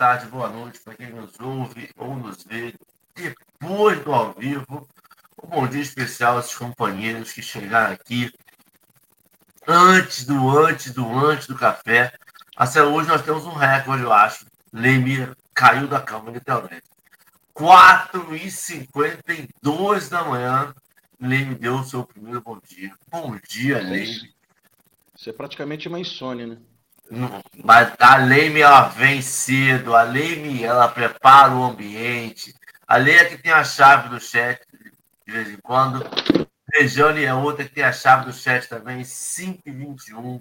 tarde, boa noite para quem nos ouve ou nos vê depois do ao vivo. Um bom dia especial a esses companheiros que chegaram aqui antes do antes do antes do café. Até hoje nós temos um recorde, eu acho. Leme caiu da cama literalmente. 4h52 da manhã, Leme deu o seu primeiro bom dia. Bom dia, Leme. Isso é praticamente uma insônia, né? Mas a Leime, ela vem cedo. A Leime, ela prepara o ambiente. A Lei é que tem a chave do chat de vez em quando. Rejane é outra que tem a chave do chat também. 521.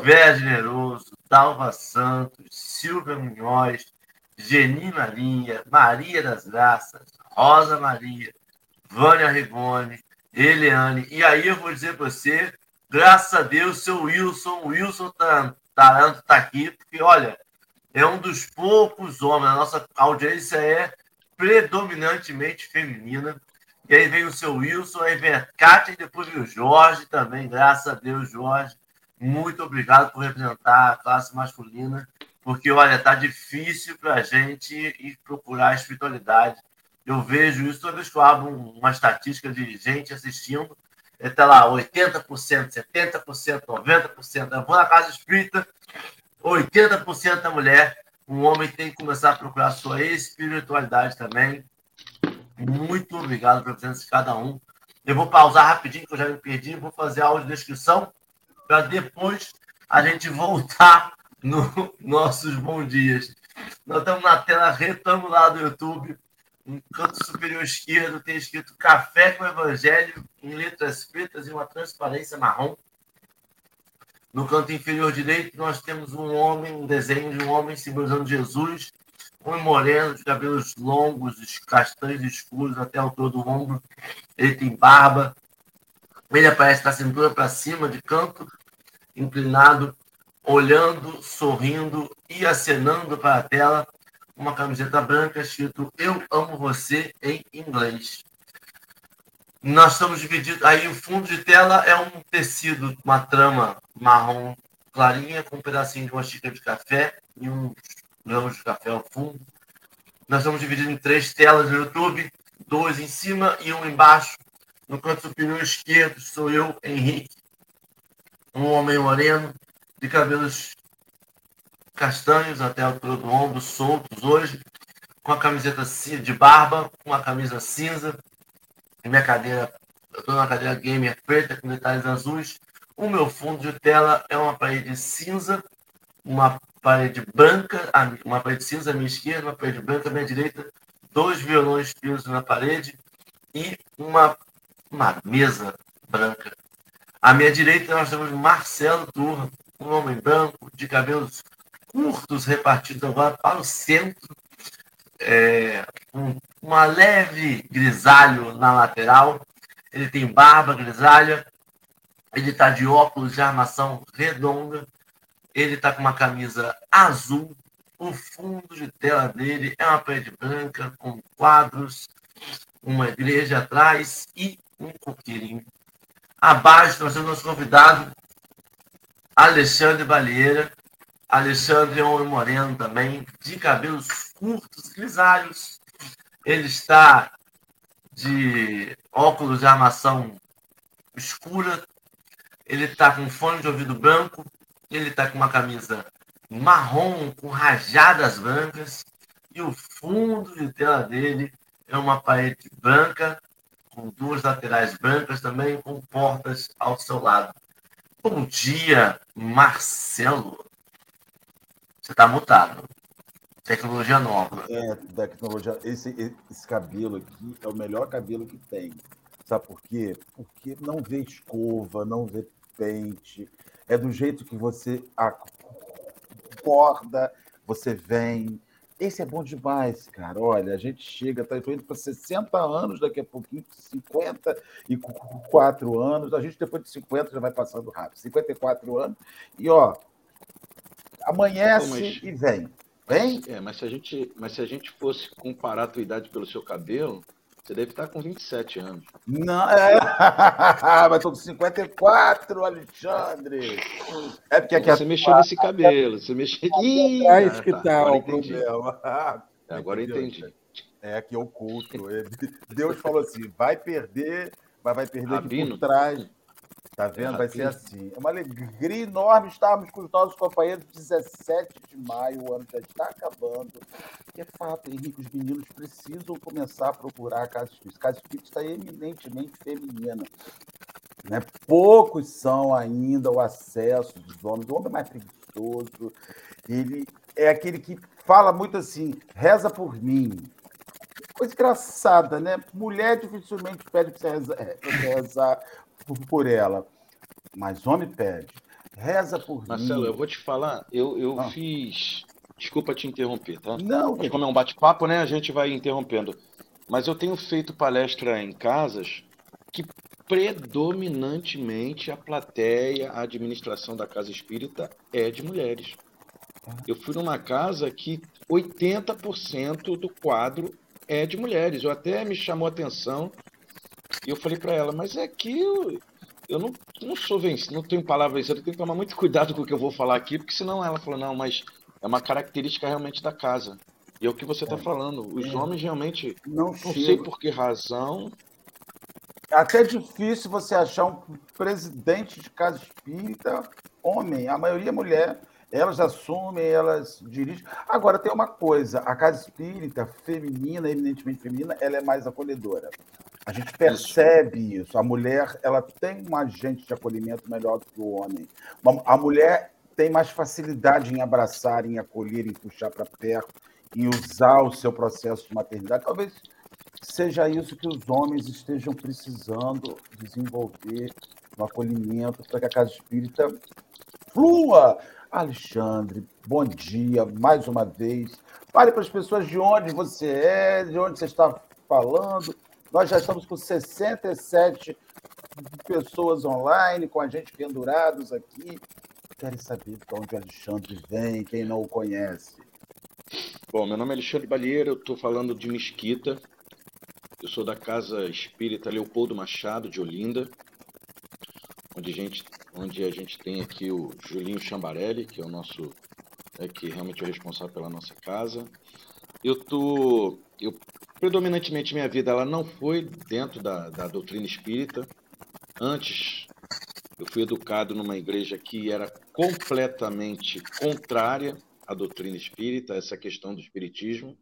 Vera Generoso, Dalva Santos, Silvia Munhoz, Geni Maria, Maria das Graças, Rosa Maria, Vânia Rigoni, Eliane. E aí eu vou dizer para você Graças a Deus, seu Wilson, Wilson Taranto está aqui, porque, olha, é um dos poucos homens, a nossa audiência é predominantemente feminina. E aí vem o seu Wilson, aí vem a Kátia e depois vem o Jorge também, graças a Deus, Jorge. Muito obrigado por representar a classe masculina, porque, olha, tá difícil para a gente ir procurar a espiritualidade. Eu vejo isso toda vez que eu abro uma estatística de gente assistindo está lá 80%, 70%, 90%. Eu vou na casa espírita, 80% da mulher. Um homem tem que começar a procurar sua espiritualidade também. Muito obrigado pela presença de cada um. Eu vou pausar rapidinho, que eu já me perdi. Vou fazer a audiodescrição para depois a gente voltar nos nossos bons dias. Nós estamos na tela retangular do YouTube no canto superior esquerdo tem escrito Café com Evangelho em letras pretas e uma transparência marrom. No canto inferior direito, nós temos um homem, um desenho de um homem simbolizando Jesus, um moreno, de cabelos longos, castanhos escuros até a altura do ombro. Ele tem barba. Ele aparece com a cintura para cima, de canto, inclinado, olhando, sorrindo e acenando para a tela uma camiseta branca escrito Eu amo você em inglês. Nós estamos divididos. Aí o fundo de tela é um tecido, uma trama marrom clarinha com um pedacinho de uma xícara de café e uns grãos de café ao fundo. Nós estamos divididos em três telas no YouTube, dois em cima e um embaixo. No canto superior esquerdo sou eu, Henrique, um homem moreno, de cabelos castanhos até a altura do ombro, soltos hoje, com a camiseta de barba, com a camisa cinza. Minha cadeira, eu estou numa cadeira gamer preta com detalhes azuis. O meu fundo de tela é uma parede cinza, uma parede branca, uma parede cinza à minha esquerda, uma parede branca à minha direita, dois violões presos na parede e uma, uma mesa branca. À minha direita nós temos Marcelo Turra, um homem branco, de cabelos curtos repartidos agora para o centro, é, um, uma leve grisalho na lateral. Ele tem barba grisalha, ele está de óculos de armação redonda, ele está com uma camisa azul. O fundo de tela dele é uma parede branca com quadros, uma igreja atrás e um coqueirinho. Abaixo nós temos nosso convidado, Alexandre Balieira, Alexandre é homem moreno também, de cabelos curtos, grisalhos. Ele está de óculos de armação escura. Ele está com fone de ouvido branco. Ele está com uma camisa marrom com rajadas brancas. E o fundo de tela dele é uma parede branca, com duas laterais brancas também, com portas ao seu lado. Bom dia, Marcelo. Você está mutado. Tecnologia nova. É, tecnologia. Esse, esse cabelo aqui é o melhor cabelo que tem. Sabe por quê? Porque não vê escova, não vê pente. É do jeito que você acorda, você vem. Esse é bom demais, cara. Olha, a gente chega, tá indo para 60 anos, daqui a pouquinho, 54 anos. A gente, depois de 50, já vai passando rápido. 54 anos. E, ó, amanhece e vem. Vem? É, mas se, a gente, mas se a gente fosse comparar a tua idade pelo seu cabelo, Você deve estar com 27 anos. Não, é... mas estou com 54, Alexandre. É porque aqui Você mexeu nesse cabelo, você mexeu. Ih, é isso que tá, o problema. Agora entendi. É que oculto. Deus falou assim: vai perder, mas vai perder aqui por trás. Tá vendo? Vai ser assim. É uma alegria enorme estarmos com os nossos companheiros 17 de maio, o ano já está acabando. E é fato, Henrique, os meninos precisam começar a procurar a Casa Espírita. A Casa Espírita está eminentemente feminina. Né? Poucos são ainda o acesso dos homens. O homem é mais preguiçoso. Ele é aquele que fala muito assim: reza por mim. Coisa engraçada, né? Mulher dificilmente pede para você rezar, é, você rezar por ela. Mas homem pede. Reza por Marcelo, mim. Marcelo, eu vou te falar, eu, eu ah. fiz. Desculpa te interromper, tá? Não. Mas como é um bate-papo, né? A gente vai interrompendo. Mas eu tenho feito palestra em casas que predominantemente a plateia, a administração da casa espírita é de mulheres. Eu fui numa casa que 80% do quadro é de mulheres. Eu até me chamou a atenção e eu falei para ela, mas é que eu, eu não, não sou vencido, não tenho palavra vencida, eu tenho que tomar muito cuidado com o que eu vou falar aqui, porque senão ela falou, não, mas é uma característica realmente da casa. E é o que você está é. falando. Os é. homens realmente, não, não sei por que razão. É até difícil você achar um presidente de casa espírita homem, a maioria é mulher. Elas assumem, elas dirigem. Agora, tem uma coisa: a casa espírita feminina, eminentemente feminina, ela é mais acolhedora. A gente percebe isso. isso. A mulher ela tem um agente de acolhimento melhor do que o homem. A mulher tem mais facilidade em abraçar, em acolher, em puxar para perto, em usar o seu processo de maternidade. Talvez seja isso que os homens estejam precisando desenvolver no acolhimento para que a casa espírita flua. Alexandre, bom dia mais uma vez. Fale para as pessoas de onde você é, de onde você está falando nós já estamos com 67 pessoas online, com a gente pendurados aqui. Querem saber de onde Alexandre vem, quem não o conhece. Bom, meu nome é Alexandre Balieira, eu estou falando de Mesquita. Eu sou da Casa Espírita Leopoldo Machado, de Olinda, onde a gente, onde a gente tem aqui o Julinho Chambarelli, que é o nosso, é, que realmente é o responsável pela nossa casa. Eu tô, eu predominantemente minha vida ela não foi dentro da, da doutrina espírita. Antes, eu fui educado numa igreja que era completamente contrária à doutrina espírita, essa questão do espiritismo.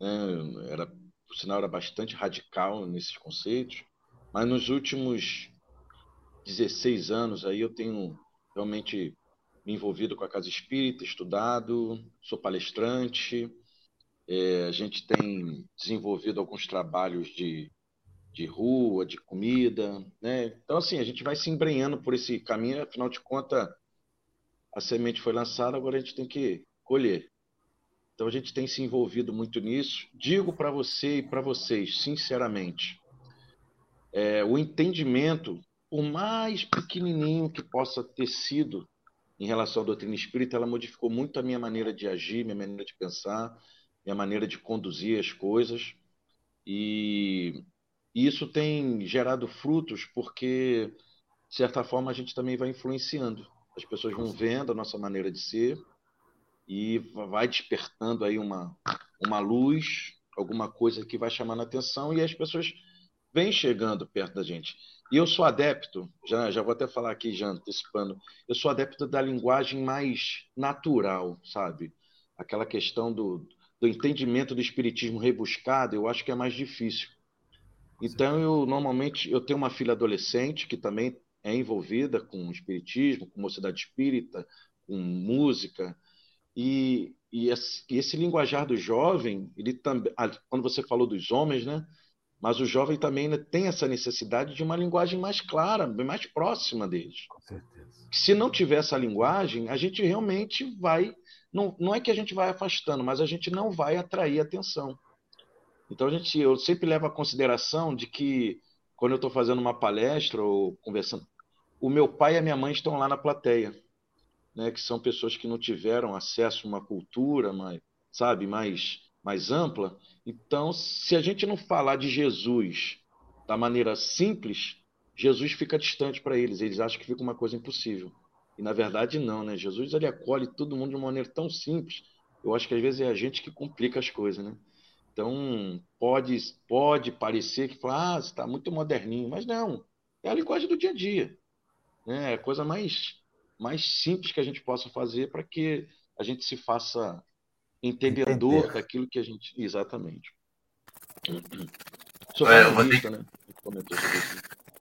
Né? Era, o sinal era bastante radical nesses conceitos. Mas nos últimos 16 anos aí eu tenho realmente me envolvido com a casa espírita, estudado, sou palestrante, é, a gente tem desenvolvido alguns trabalhos de, de rua, de comida, né? Então, assim, a gente vai se embrenhando por esse caminho, afinal de contas, a semente foi lançada, agora a gente tem que colher. Então, a gente tem se envolvido muito nisso. Digo para você e para vocês, sinceramente, é, o entendimento, por mais pequenininho que possa ter sido em relação à doutrina espírita, ela modificou muito a minha maneira de agir, minha maneira de pensar, minha maneira de conduzir as coisas. E isso tem gerado frutos porque, de certa forma, a gente também vai influenciando. As pessoas vão vendo a nossa maneira de ser e vai despertando aí uma, uma luz, alguma coisa que vai chamando a atenção e as pessoas vêm chegando perto da gente. E eu sou adepto, já, já vou até falar aqui, já antecipando, eu sou adepto da linguagem mais natural, sabe? Aquela questão do, do entendimento do espiritismo rebuscado, eu acho que é mais difícil. Então, eu normalmente eu tenho uma filha adolescente que também é envolvida com espiritismo, com mocidade espírita, com música, e, e, esse, e esse linguajar do jovem, ele também, quando você falou dos homens, né? Mas o jovem também tem essa necessidade de uma linguagem mais clara, mais próxima deles. Com certeza. Se não tiver essa linguagem, a gente realmente vai não, não é que a gente vai afastando, mas a gente não vai atrair atenção. Então a gente, eu sempre levo a consideração de que quando eu estou fazendo uma palestra ou conversando, o meu pai e a minha mãe estão lá na plateia, né? Que são pessoas que não tiveram acesso a uma cultura, mais, sabe, mais mais ampla. Então, se a gente não falar de Jesus da maneira simples, Jesus fica distante para eles. Eles acham que fica uma coisa impossível. E na verdade não, né? Jesus ele acolhe todo mundo de uma maneira tão simples. Eu acho que às vezes é a gente que complica as coisas, né? Então pode pode parecer que fala, ah, você está muito moderninho, mas não. É a linguagem do dia a dia, né? É a coisa mais mais simples que a gente possa fazer para que a gente se faça entendedor Entender. daquilo que a gente exatamente. É, eu, vou ter... né?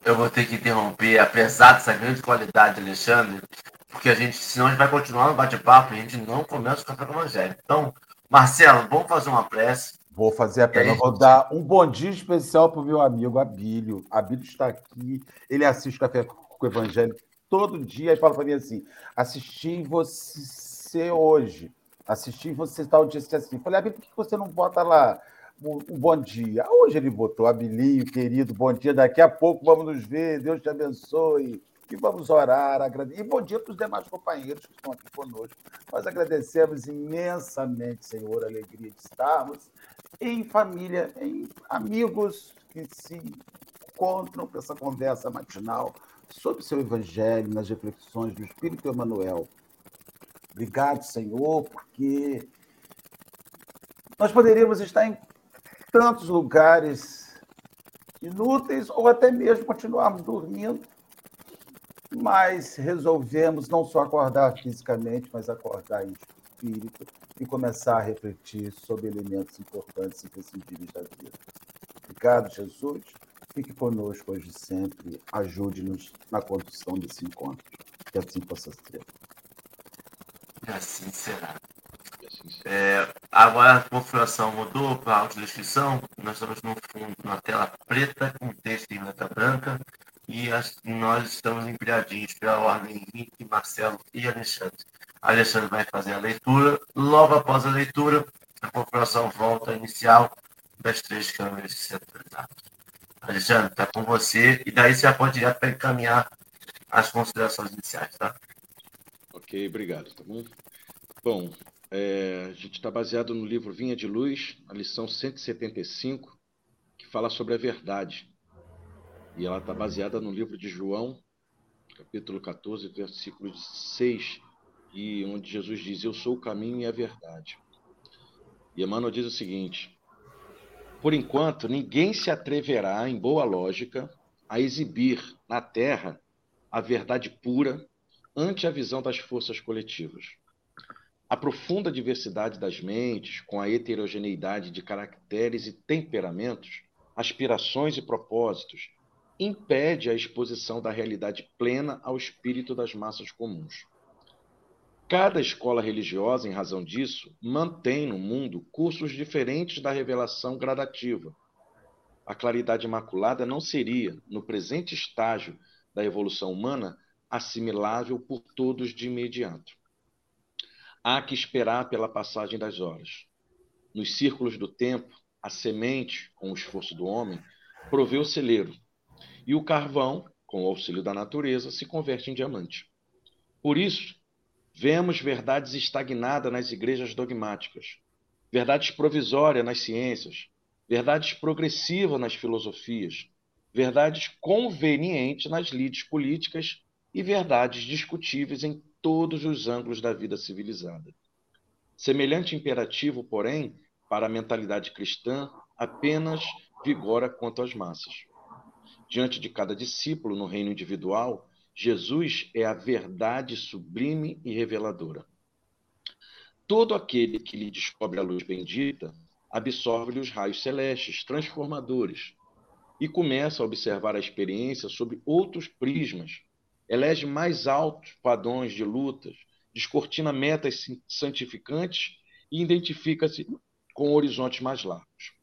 Eu vou ter que interromper, apesar dessa grande qualidade, Alexandre, porque a gente, senão a gente vai continuar no bate-papo e a gente não começa o café com o evangelho. Então, Marcelo, vamos fazer uma prece. Vou fazer a prece. Vou dar um bom dia especial para o meu amigo Abílio. Abílio está aqui, ele assiste o café com o evangelho todo dia e fala para mim assim: assisti você hoje, assisti você tal dia assim. Falei, Abílio, por que você não bota lá? Um, bom dia. Hoje ele botou, Abilinho, querido, bom dia. Daqui a pouco vamos nos ver, Deus te abençoe. E vamos orar, agradecer. E bom dia para os demais companheiros que estão aqui conosco. Nós agradecemos imensamente, Senhor, a alegria de estarmos em família, em amigos que se encontram para essa conversa matinal sobre o seu evangelho, nas reflexões do Espírito Emmanuel. Obrigado, Senhor, porque nós poderíamos estar em tantos lugares inúteis ou até mesmo continuarmos dormindo, mas resolvemos não só acordar fisicamente, mas acordar em espírito e começar a refletir sobre elementos importantes e imprescindíveis da vida. Obrigado, Jesus. Fique conosco hoje sempre. Ajude-nos na condução desse encontro. Que assim possa ser. E assim será. É, agora a configuração mudou para a autodescrição. Nós estamos no fundo, na tela preta, com texto em letra branca. E as, nós estamos empilhadinhos pela ordem Henrique, Marcelo e Alexandre. Alexandre vai fazer a leitura. Logo após a leitura, a configuração volta inicial das três câmeras centralizadas. Alexandre, está com você. E daí você já pode ir para encaminhar as considerações iniciais, tá? Ok, obrigado. Tá bom? Bom, é, a gente está baseado no livro Vinha de Luz, a lição 175, que fala sobre a verdade. E ela está baseada no livro de João, capítulo 14, versículo 6, e onde Jesus diz: Eu sou o caminho e a verdade. E Emmanuel diz o seguinte: Por enquanto, ninguém se atreverá, em boa lógica, a exibir na Terra a verdade pura ante a visão das forças coletivas. A profunda diversidade das mentes, com a heterogeneidade de caracteres e temperamentos, aspirações e propósitos, impede a exposição da realidade plena ao espírito das massas comuns. Cada escola religiosa, em razão disso, mantém no mundo cursos diferentes da revelação gradativa. A claridade imaculada não seria, no presente estágio da evolução humana, assimilável por todos de imediato há que esperar pela passagem das horas. Nos círculos do tempo, a semente, com o esforço do homem, provê o celeiro, e o carvão, com o auxílio da natureza, se converte em diamante. Por isso, vemos verdades estagnadas nas igrejas dogmáticas, verdades provisórias nas ciências, verdades progressivas nas filosofias, verdades convenientes nas lides políticas e verdades discutíveis em todos os ângulos da vida civilizada. Semelhante imperativo, porém, para a mentalidade cristã, apenas vigora quanto às massas. Diante de cada discípulo no reino individual, Jesus é a verdade sublime e reveladora. Todo aquele que lhe descobre a luz bendita absorve-lhe os raios celestes, transformadores, e começa a observar a experiência sob outros prismas, elege mais altos padrões de lutas, descortina metas santificantes e identifica-se com horizontes mais largos.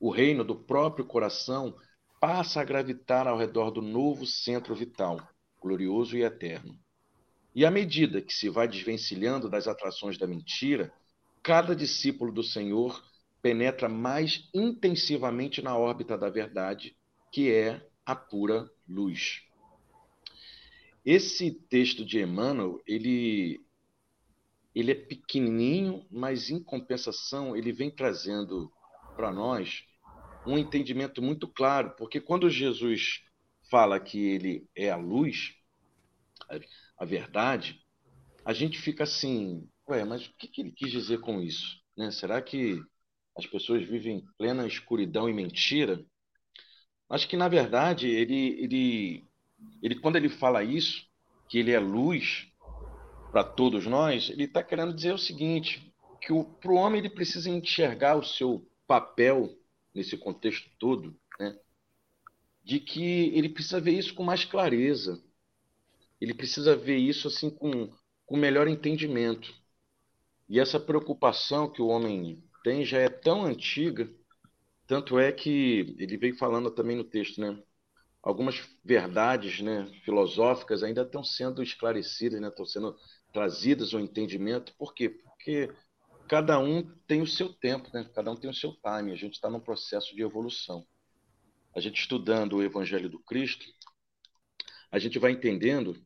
O reino do próprio coração passa a gravitar ao redor do novo centro vital, glorioso e eterno. E à medida que se vai desvencilhando das atrações da mentira, cada discípulo do Senhor penetra mais intensivamente na órbita da verdade, que é a pura luz. Esse texto de Emmanuel, ele ele é pequenininho, mas em compensação ele vem trazendo para nós um entendimento muito claro, porque quando Jesus fala que ele é a luz, a verdade, a gente fica assim, ué, mas o que, ele quis dizer com isso? Né? Será que as pessoas vivem em plena escuridão e mentira? Acho que, na verdade, ele, ele, ele quando ele fala isso, que ele é luz para todos nós, ele está querendo dizer o seguinte, que para o homem ele precisa enxergar o seu papel nesse contexto todo, né? de que ele precisa ver isso com mais clareza, ele precisa ver isso assim com, com melhor entendimento. E essa preocupação que o homem tem já é tão antiga, tanto é que ele veio falando também no texto, né? Algumas verdades, né, filosóficas ainda estão sendo esclarecidas, né, estão sendo trazidas ao entendimento. Por quê? Porque cada um tem o seu tempo, né? Cada um tem o seu time. A gente está num processo de evolução. A gente estudando o Evangelho do Cristo, a gente vai entendendo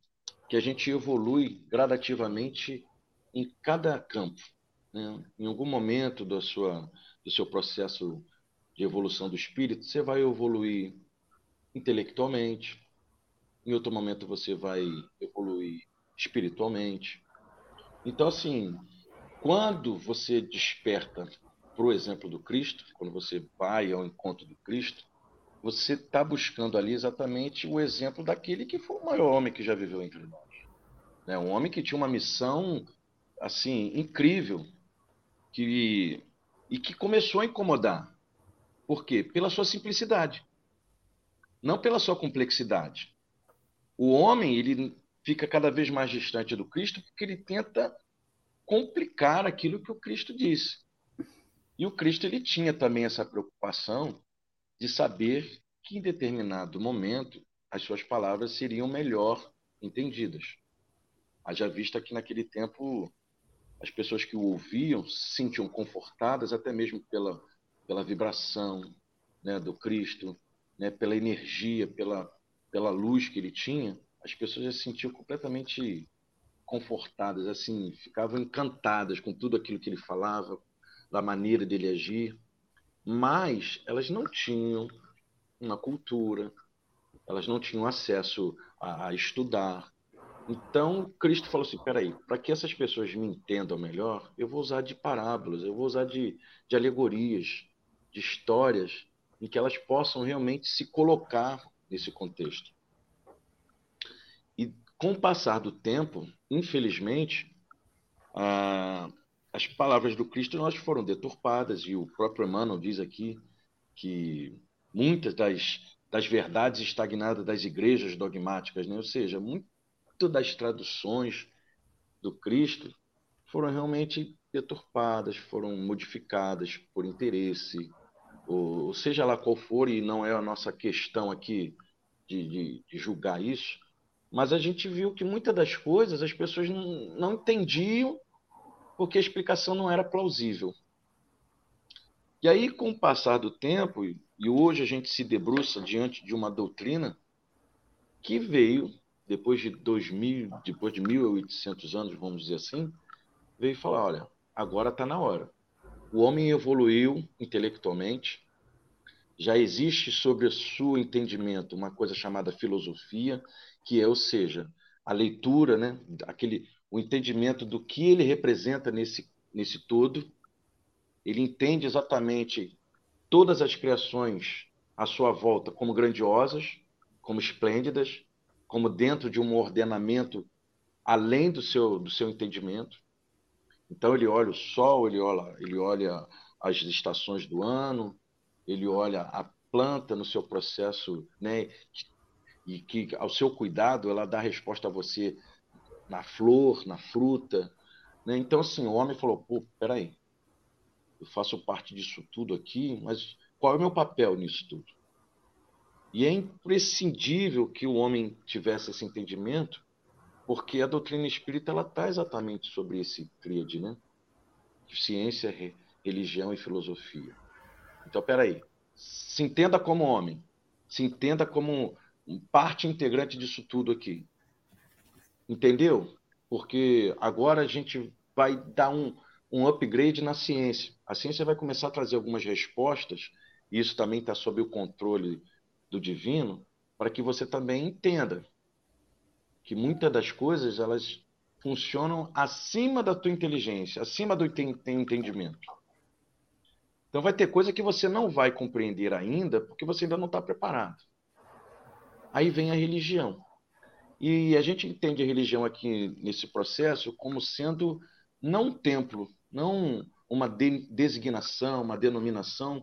que a gente evolui gradativamente em cada campo. Né? Em algum momento da sua, do seu processo de evolução do espírito, você vai evoluir intelectualmente, em outro momento você vai evoluir espiritualmente. Então, assim, quando você desperta para o exemplo do Cristo, quando você vai ao encontro do Cristo, você está buscando ali exatamente o exemplo daquele que foi o maior homem que já viveu entre nós. Né? Um homem que tinha uma missão assim incrível que e que começou a incomodar. Por quê? Pela sua simplicidade, não pela sua complexidade. O homem ele fica cada vez mais distante do Cristo porque ele tenta complicar aquilo que o Cristo disse. E o Cristo ele tinha também essa preocupação de saber que em determinado momento as suas palavras seriam melhor entendidas. Haja vista que naquele tempo as pessoas que o ouviam se sentiam confortadas até mesmo pela, pela vibração né, do Cristo, né, pela energia, pela, pela luz que ele tinha, as pessoas já se sentiam completamente confortadas, assim, ficavam encantadas com tudo aquilo que ele falava, da maneira dele agir mas elas não tinham uma cultura, elas não tinham acesso a, a estudar. Então, Cristo falou assim: peraí, para que essas pessoas me entendam melhor, eu vou usar de parábolas, eu vou usar de, de alegorias, de histórias, em que elas possam realmente se colocar nesse contexto. E com o passar do tempo, infelizmente, a, as palavras do Cristo nós foram deturpadas e o próprio Emmanuel diz aqui que muitas das, das verdades estagnadas das igrejas dogmáticas, né? ou seja, muito das traduções do Cristo foram realmente deturpadas, foram modificadas por interesse, ou, seja lá qual for, e não é a nossa questão aqui de, de, de julgar isso, mas a gente viu que muitas das coisas as pessoas não, não entendiam porque a explicação não era plausível. E aí, com o passar do tempo, e hoje a gente se debruça diante de uma doutrina que veio, depois de 2000, depois de 1800 anos, vamos dizer assim, veio falar, olha, agora está na hora. O homem evoluiu intelectualmente, já existe sobre o seu entendimento uma coisa chamada filosofia, que é, ou seja, a leitura, né, aquele o entendimento do que ele representa nesse, nesse todo. Ele entende exatamente todas as criações à sua volta como grandiosas, como esplêndidas, como dentro de um ordenamento além do seu, do seu entendimento. Então ele olha o sol, ele olha, ele olha as estações do ano, ele olha a planta no seu processo, né, e que ao seu cuidado ela dá resposta a você na flor, na fruta. Né? Então, assim, o homem falou: pô, peraí, eu faço parte disso tudo aqui, mas qual é o meu papel nisso tudo? E é imprescindível que o homem tivesse esse entendimento, porque a doutrina espírita ela está exatamente sobre esse tríade, né? Ciência, religião e filosofia. Então, peraí, se entenda como homem, se entenda como parte integrante disso tudo aqui. Entendeu? Porque agora a gente vai dar um, um upgrade na ciência. A ciência vai começar a trazer algumas respostas, e isso também está sob o controle do divino, para que você também entenda que muitas das coisas elas funcionam acima da tua inteligência, acima do entendimento. Então vai ter coisa que você não vai compreender ainda, porque você ainda não está preparado. Aí vem a religião. E a gente entende a religião aqui nesse processo como sendo não um templo, não uma de designação, uma denominação,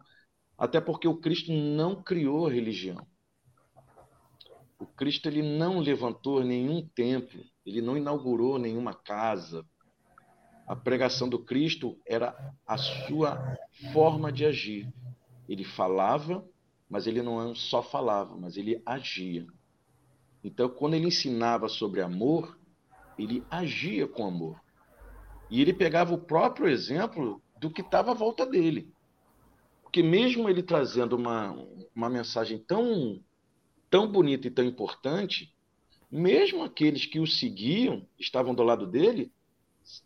até porque o Cristo não criou a religião. O Cristo ele não levantou nenhum templo, ele não inaugurou nenhuma casa. A pregação do Cristo era a sua forma de agir. Ele falava, mas ele não só falava, mas ele agia. Então, quando ele ensinava sobre amor, ele agia com amor. E ele pegava o próprio exemplo do que estava à volta dele. Porque mesmo ele trazendo uma, uma mensagem tão, tão bonita e tão importante, mesmo aqueles que o seguiam, estavam do lado dele,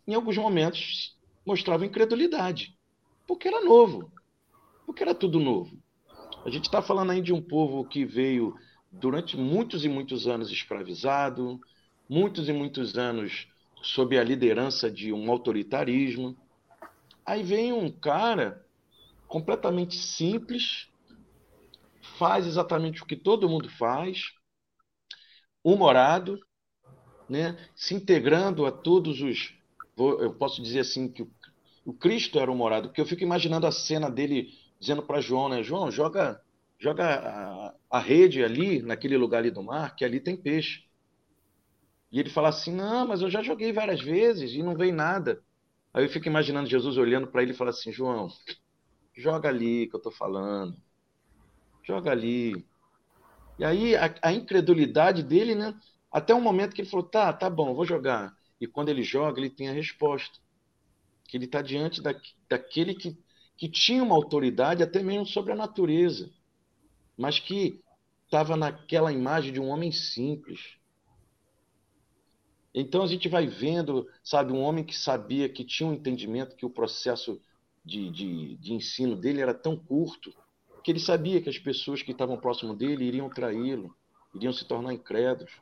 em alguns momentos mostravam incredulidade. Porque era novo. Porque era tudo novo. A gente está falando aí de um povo que veio durante muitos e muitos anos escravizado, muitos e muitos anos sob a liderança de um autoritarismo. Aí vem um cara completamente simples, faz exatamente o que todo mundo faz, humorado, né, se integrando a todos os. Eu posso dizer assim que o, Cristo era humorado, porque eu fico imaginando a cena dele dizendo para João, né, João, joga, joga a, a rede ali, naquele lugar ali do mar, que ali tem peixe. E ele fala assim: Não, mas eu já joguei várias vezes e não veio nada. Aí eu fico imaginando Jesus olhando para ele e fala assim: João, joga ali que eu estou falando. Joga ali. E aí a, a, incredulidade dele, né? Até um momento que ele falou: Tá, tá bom, vou jogar. E quando ele joga, ele tem a resposta. Que ele está diante da, daquele que, que tinha uma autoridade até mesmo sobre a natureza, mas que estava naquela imagem de um homem simples então a gente vai vendo, sabe, um homem que sabia que tinha um entendimento que o processo de, de, de ensino dele era tão curto que ele sabia que as pessoas que estavam próximo dele iriam traí-lo, iriam se tornar incrédulos.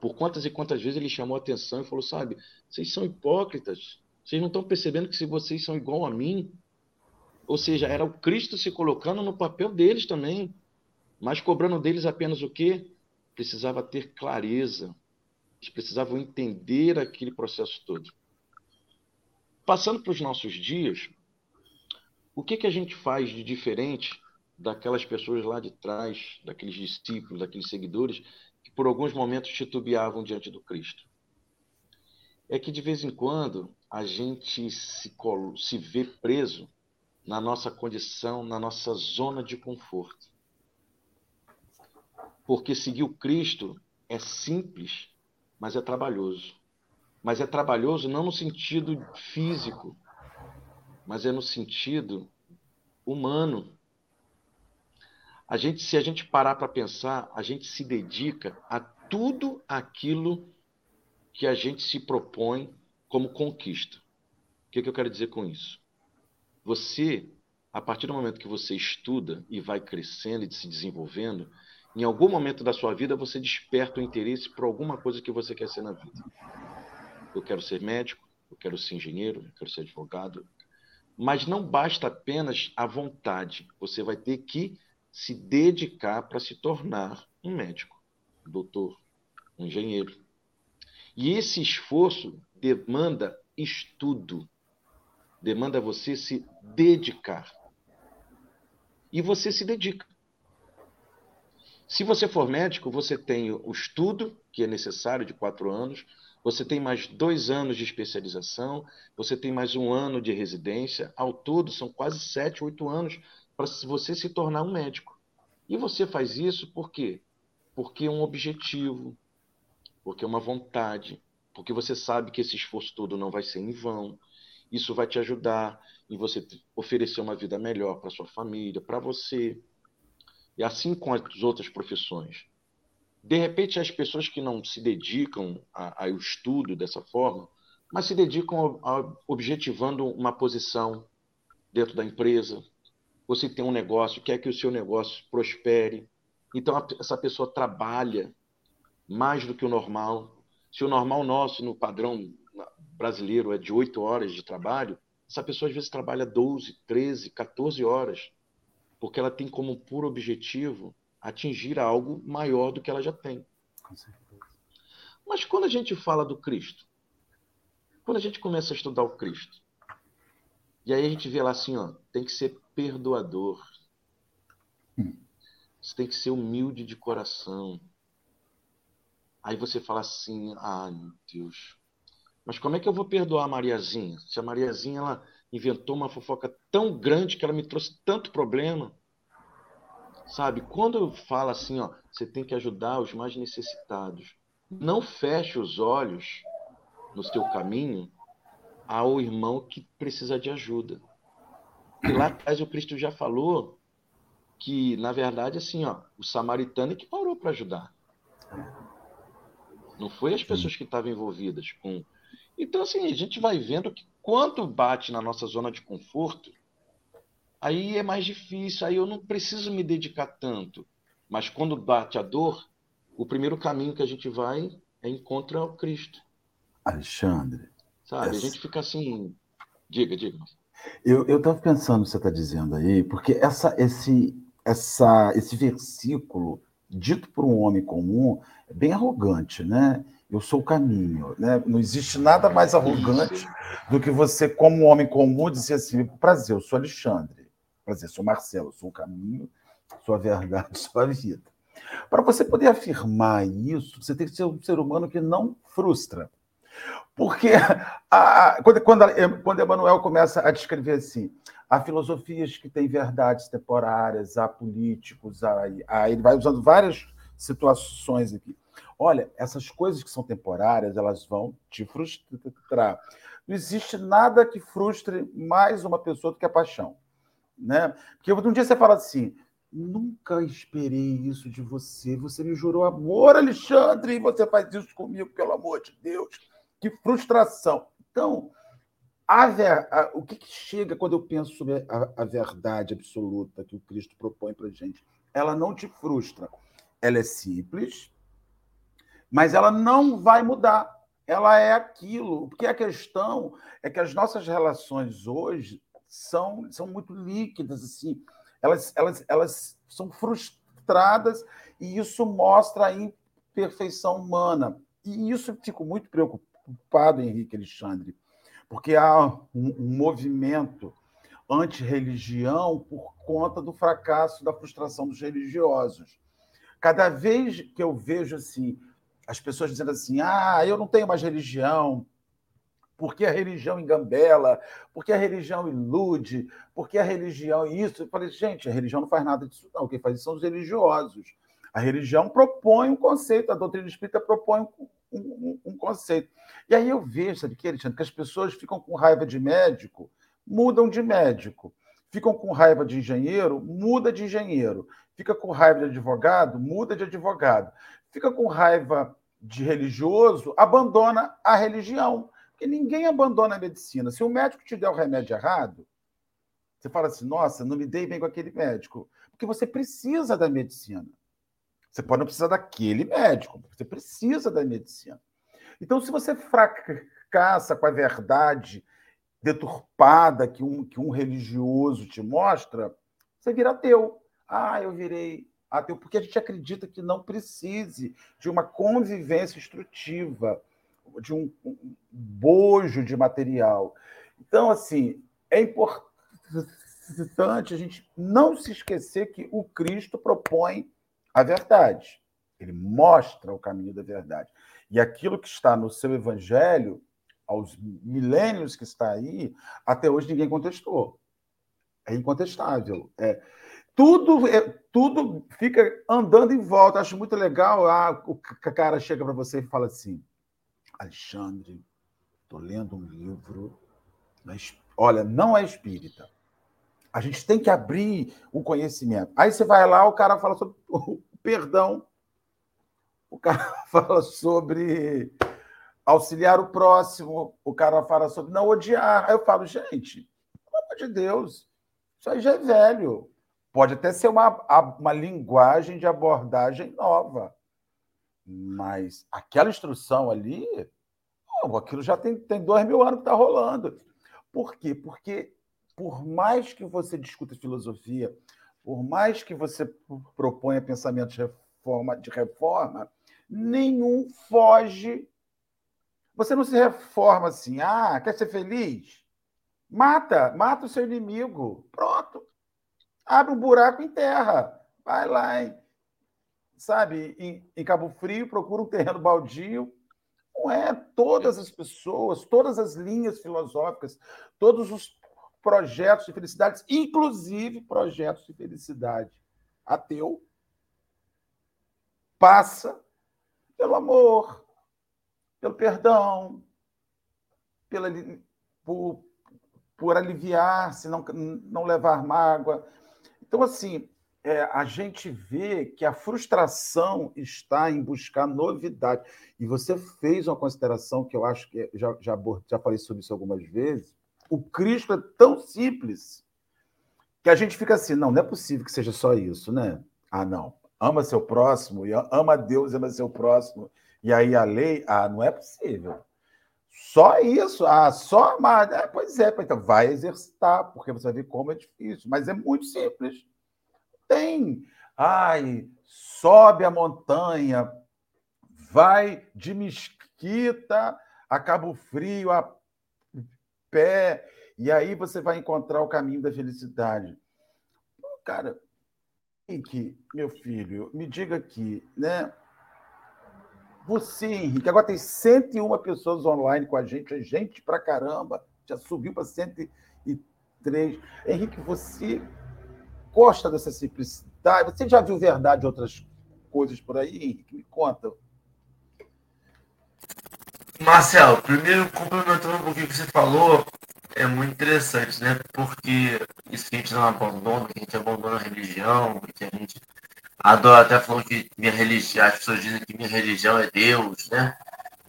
Por quantas e quantas vezes ele chamou a atenção e falou: sabe, vocês são hipócritas, vocês não estão percebendo que se vocês são igual a mim. Ou seja, era o Cristo se colocando no papel deles também, mas cobrando deles apenas o quê? Precisava ter clareza, eles precisavam entender aquele processo todo. Passando para os nossos dias, o que, que a gente faz de diferente daquelas pessoas lá de trás, daqueles discípulos, daqueles seguidores, que por alguns momentos titubeavam diante do Cristo? É que de vez em quando a gente se, se vê preso na nossa condição, na nossa zona de conforto. Porque seguir o Cristo é simples mas é trabalhoso. Mas é trabalhoso não no sentido físico, mas é no sentido humano. A gente, se a gente parar para pensar, a gente se dedica a tudo aquilo que a gente se propõe como conquista. O que, que eu quero dizer com isso? Você, a partir do momento que você estuda e vai crescendo e se desenvolvendo, em algum momento da sua vida, você desperta o interesse por alguma coisa que você quer ser na vida. Eu quero ser médico, eu quero ser engenheiro, eu quero ser advogado. Mas não basta apenas a vontade. Você vai ter que se dedicar para se tornar um médico, doutor, um engenheiro. E esse esforço demanda estudo, demanda você se dedicar. E você se dedica. Se você for médico, você tem o estudo, que é necessário, de quatro anos, você tem mais dois anos de especialização, você tem mais um ano de residência, ao todo são quase sete, oito anos para você se tornar um médico. E você faz isso por quê? Porque é um objetivo, porque é uma vontade, porque você sabe que esse esforço todo não vai ser em vão. Isso vai te ajudar em você oferecer uma vida melhor para sua família, para você. E assim com as outras profissões. De repente, as pessoas que não se dedicam ao estudo dessa forma, mas se dedicam a, a objetivando uma posição dentro da empresa. Você tem um negócio, quer que o seu negócio prospere. Então, a, essa pessoa trabalha mais do que o normal. Se o normal nosso, no padrão brasileiro, é de oito horas de trabalho, essa pessoa às vezes trabalha 12, 13, 14 horas, porque ela tem como puro objetivo atingir algo maior do que ela já tem. Mas quando a gente fala do Cristo, quando a gente começa a estudar o Cristo, e aí a gente vê lá assim, ó, tem que ser perdoador. Você tem que ser humilde de coração. Aí você fala assim, ah, meu Deus, mas como é que eu vou perdoar a Mariazinha? Se a Mariazinha ela inventou uma fofoca tão grande que ela me trouxe tanto problema. Sabe? Quando eu falo assim, ó, você tem que ajudar os mais necessitados. Não feche os olhos no seu caminho ao irmão que precisa de ajuda. E lá atrás o Cristo já falou que, na verdade, assim, ó, o samaritano é que parou para ajudar. Não foi as pessoas que estavam envolvidas com então, assim, a gente vai vendo que quando bate na nossa zona de conforto, aí é mais difícil, aí eu não preciso me dedicar tanto. Mas quando bate a dor, o primeiro caminho que a gente vai é encontrar o Cristo. Alexandre. Sabe? Essa... A gente fica assim. Diga, diga. Eu estava pensando você está dizendo aí, porque essa, esse, essa, esse versículo, dito por um homem comum, é bem arrogante, né? eu sou o caminho. Né? Não existe nada mais arrogante do que você, como um homem comum, dizer assim: prazer, eu sou Alexandre, prazer, sou Marcelo, sou o caminho, sou a verdade, sou a vida. Para você poder afirmar isso, você tem que ser um ser humano que não frustra. Porque a, quando, quando, quando Emmanuel começa a descrever assim, há filosofias que têm verdades temporárias, há políticos, há, há, ele vai usando várias situações aqui. Olha, essas coisas que são temporárias, elas vão te frustrar. Não existe nada que frustre mais uma pessoa do que a paixão. Né? Porque um dia você fala assim: nunca esperei isso de você. Você me jurou amor, Alexandre, e você faz isso comigo, pelo amor de Deus. Que frustração. Então, a ver, a, o que, que, chega quando eu penso sobre a, a verdade absoluta que o Cristo propõe para gente? Ela não te frustra. Ela é simples, mas ela não vai mudar. Ela é aquilo. Porque a questão é que as nossas relações hoje são, são muito líquidas, assim. Elas, elas, elas são frustradas e isso mostra a imperfeição humana. E isso eu fico muito preocupado, Henrique Alexandre, porque há um, um movimento anti-religião por conta do fracasso da frustração dos religiosos. Cada vez que eu vejo assim as pessoas dizendo assim: ah, eu não tenho mais religião, porque a religião engambela, porque a religião ilude, porque a religião isso. Eu falei, gente, a religião não faz nada disso, não. Quem faz isso são os religiosos. A religião propõe um conceito, a doutrina espírita propõe um, um, conceito. E aí eu vejo, sabe que, Alexandre, que as pessoas ficam com raiva de médico, mudam de médico. Ficam com raiva de engenheiro, muda de engenheiro. Fica com raiva de advogado, muda de advogado fica com raiva de religioso, abandona a religião. Porque ninguém abandona a medicina. Se o médico te der o remédio errado, você fala assim: nossa, não me dei bem com aquele médico. Porque você precisa da medicina. Você pode não precisar daquele médico, você precisa da medicina. Então, se você fracassa com a verdade deturpada que um, que um religioso te mostra, você vira ateu. Ah, eu virei ateu, porque a gente acredita que não precise de uma convivência instrutiva, de um, bojo de material. Então, assim, é importante a gente não se esquecer que o Cristo propõe a verdade. Ele mostra o caminho da verdade. E aquilo que está no seu evangelho, aos milênios que está aí, até hoje ninguém contestou. É incontestável. É, tudo, é, tudo fica andando em volta. Acho muito legal. Ah, o cara chega para você e fala assim: Alexandre, estou lendo um livro. Olha, não é espírita. A gente tem que abrir o conhecimento. Aí você vai lá, o cara fala sobre o perdão. O cara fala sobre auxiliar o próximo, o cara fala sobre não odiar. Aí eu falo, gente, pelo amor de Deus, isso aí já é velho. Pode até ser uma, uma linguagem de abordagem nova. Mas aquela instrução ali, aquilo já tem, tem dois mil anos que está rolando. Por quê? Porque por mais que você discuta filosofia, por mais que você proponha pensamentos de reforma, de reforma nenhum foge. Você não se reforma assim, ah, quer ser feliz? Mata, mata o seu inimigo. Pronto. Abre um buraco em terra. Vai lá, hein? sabe, em, em Cabo Frio, procura um terreno baldio. Não é todas as pessoas, todas as linhas filosóficas, todos os projetos de felicidade, inclusive projetos de felicidade ateu, passa pelo amor, pelo perdão, pela, por, por aliviar, se não, não levar mágoa. Então, assim, é, a gente vê que a frustração está em buscar novidade. E você fez uma consideração que eu acho que já, já, já falei sobre isso algumas vezes. O Cristo é tão simples que a gente fica assim: não, não é possível que seja só isso, né? Ah, não. Ama seu próximo, e ama Deus, ama seu próximo. E aí a lei, ah, não é possível. Só isso, ah, só amar. É, pois é, então vai exercitar, porque você vai ver como é difícil, mas é muito simples. Tem. Ai, sobe a montanha, vai de Mesquita a Cabo Frio a pé, e aí você vai encontrar o caminho da felicidade. Cara, Henrique, meu filho, me diga aqui, né? Você, Henrique, agora tem 101 pessoas online com a gente, é gente pra caramba, já subiu para 103. Henrique, você gosta dessa simplicidade? Você já viu verdade outras coisas por aí, Henrique? Me conta. Marcelo, primeiro, complementando um pouquinho o que você falou, é muito interessante, né? Porque isso que a gente não abandona, que a gente abandona a religião, que a gente adora até falando que minha religião, as pessoas dizem que minha religião é Deus, né?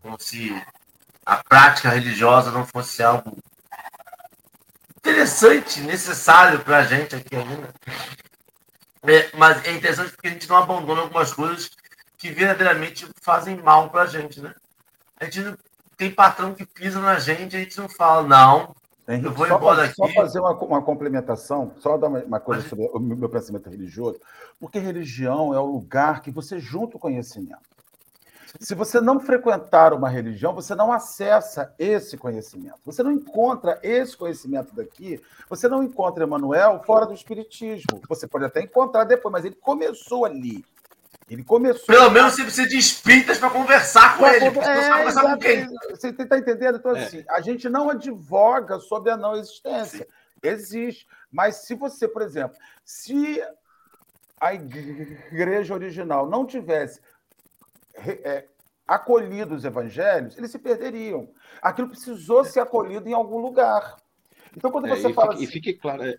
Como se a prática religiosa não fosse algo interessante, necessário para a gente aqui ainda. É, mas é interessante porque a gente não abandona algumas coisas que verdadeiramente fazem mal para a gente, né? A gente não, tem patrão que pisa na gente, a gente não fala, não, Henrique, eu vou só, embora só fazer uma, uma, complementação, só dar uma, uma coisa sobre o meu pensamento religioso, porque religião é o lugar que você junta o conhecimento. Se você não frequentar uma religião, você não acessa esse conhecimento. Você não encontra esse conhecimento daqui, você não encontra Emmanuel fora do Espiritismo. Você pode até encontrar depois, mas ele começou ali. Ele começou. Pelo menos você precisa de espíritas para conversar com pra ele. É, conversar com quem? Você está entendendo? Então, é. assim, a gente não advoga sobre a não existência. Existe. Mas se você, por exemplo, se a igreja original não tivesse é, acolhido os evangelhos, eles se perderiam. Aquilo precisou ser acolhido em algum lugar. Então, quando é, você e fala. Fique, assim... E fique claro. É,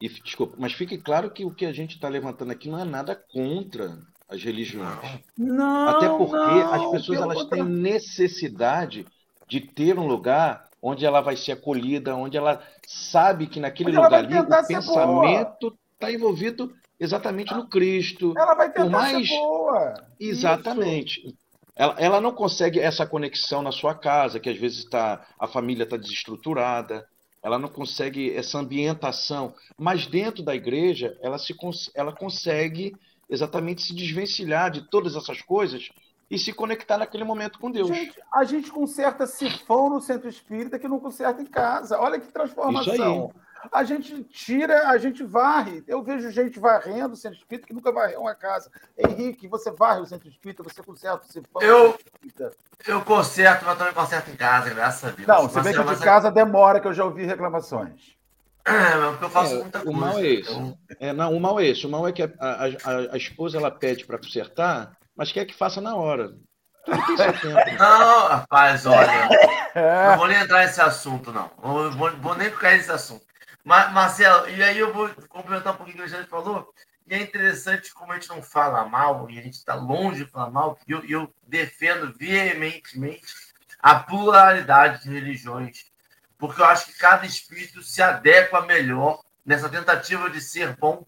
e, desculpa, mas fique claro que o que a gente está levantando aqui não é nada contra as religiões. Não, Até porque não, as pessoas elas têm necessidade de ter um lugar onde ela vai ser acolhida, onde ela sabe que naquele lugar ali o pensamento está envolvido exatamente no Cristo. Ela vai tentar mais... ser boa. Exatamente. Ela, ela, não consegue essa conexão na sua casa, que às vezes tá, a família está desestruturada, ela não consegue essa ambientação, mas dentro da igreja ela, se, ela consegue exatamente se desvencilhar de todas essas coisas e se conectar naquele momento com Deus. Gente, a gente conserta sifão no centro espírita que não conserta em casa. Olha que transformação. A gente tira, a gente varre. Eu vejo gente varrendo o centro espírita que nunca varreu uma casa. Henrique, você varre o centro espírita, você conserta o sifão. Eu, eu conserto, mas também conserto em casa, graças a Deus. Não, você vê que de casa demora, que eu já ouvi reclamações. É, eu faço é, muita coisa. O mal é esse. Então... É, não, o mal é esse. O mal é que a, a, a, a esposa ela pede para consertar, mas quer que faça na hora. tem seu tempo. Não, rapaz, olha. É. Não vou nem entrar nesse assunto, não. Vou, vou, vou nem cair nesse assunto. Mas, Marcelo, e aí eu vou complementar um pouquinho o que o falou. E é interessante como a gente não fala mal, e a gente está longe de falar mal, e eu, eu defendo veementemente a pluralidade de religiões, porque eu acho que cada espírito se adequa melhor nessa tentativa de ser bom,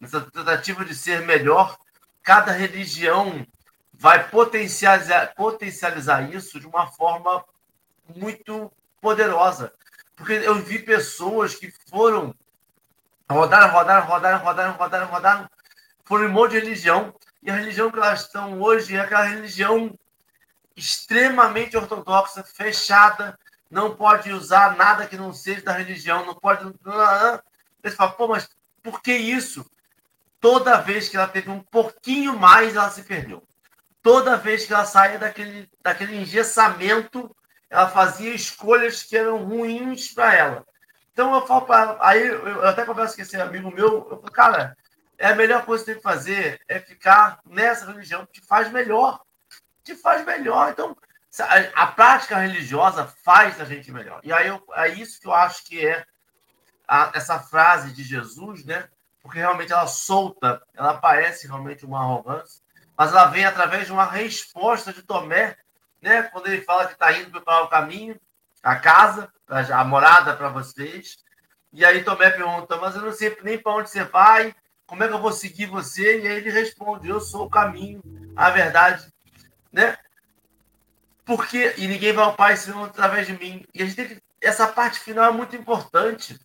nessa tentativa de ser melhor. Cada religião vai potencializar, potencializar isso de uma forma muito poderosa. Porque eu vi pessoas que foram rodaram, rodaram, rodaram, rodaram, rodaram, rodaram, foram em um monte de religião, e a religião que elas estão hoje é aquela religião extremamente ortodoxa, fechada, não pode usar nada que não seja da religião, não pode. Você fala, pô, mas por que isso? Toda vez que ela teve um pouquinho mais, ela se perdeu. Toda vez que ela saía daquele, daquele engessamento, ela fazia escolhas que eram ruins para ela. Então eu falo para aí eu até converso com esse amigo meu, eu falo, cara, é a melhor coisa que tem que fazer é ficar nessa religião que te faz melhor. Te faz melhor. Então, a, a prática religiosa faz a gente melhor. E aí eu, é isso que eu acho que é a, essa frase de Jesus, né? Porque realmente ela solta, ela parece realmente uma arrogância, mas ela vem através de uma resposta de Tomé, né? Quando ele fala que está indo preparar o caminho, a casa, a morada para vocês. E aí Tomé pergunta, mas eu não sei nem para onde você vai, como é que eu vou seguir você? E aí ele responde: Eu sou o caminho, a verdade, né? Porque e ninguém vai ao Pai senão através de mim. E a gente tem que, essa parte final é muito importante.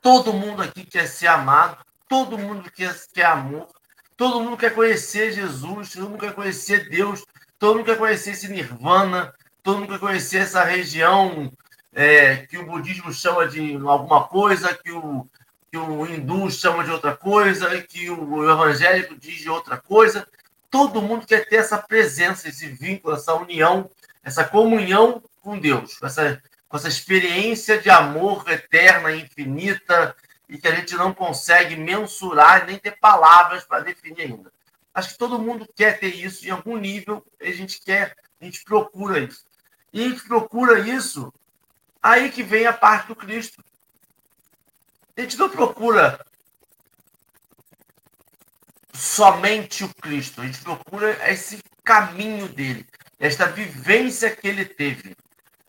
Todo mundo aqui quer ser amado, todo mundo quer, quer amor, todo mundo quer conhecer Jesus, todo mundo quer conhecer Deus, todo mundo quer conhecer esse Nirvana, todo mundo quer conhecer essa região é, que o budismo chama de alguma coisa, que o, que o hindu chama de outra coisa, que o evangélico diz de outra coisa. Todo mundo quer ter essa presença, esse vínculo, essa união, essa comunhão com Deus, essa, com essa experiência de amor eterna, infinita, e que a gente não consegue mensurar nem ter palavras para definir ainda. Acho que todo mundo quer ter isso em algum nível, a gente quer, a gente procura isso. E a gente procura isso, aí que vem a parte do Cristo. A gente não procura somente o Cristo, a gente procura esse caminho dele, esta vivência que ele teve.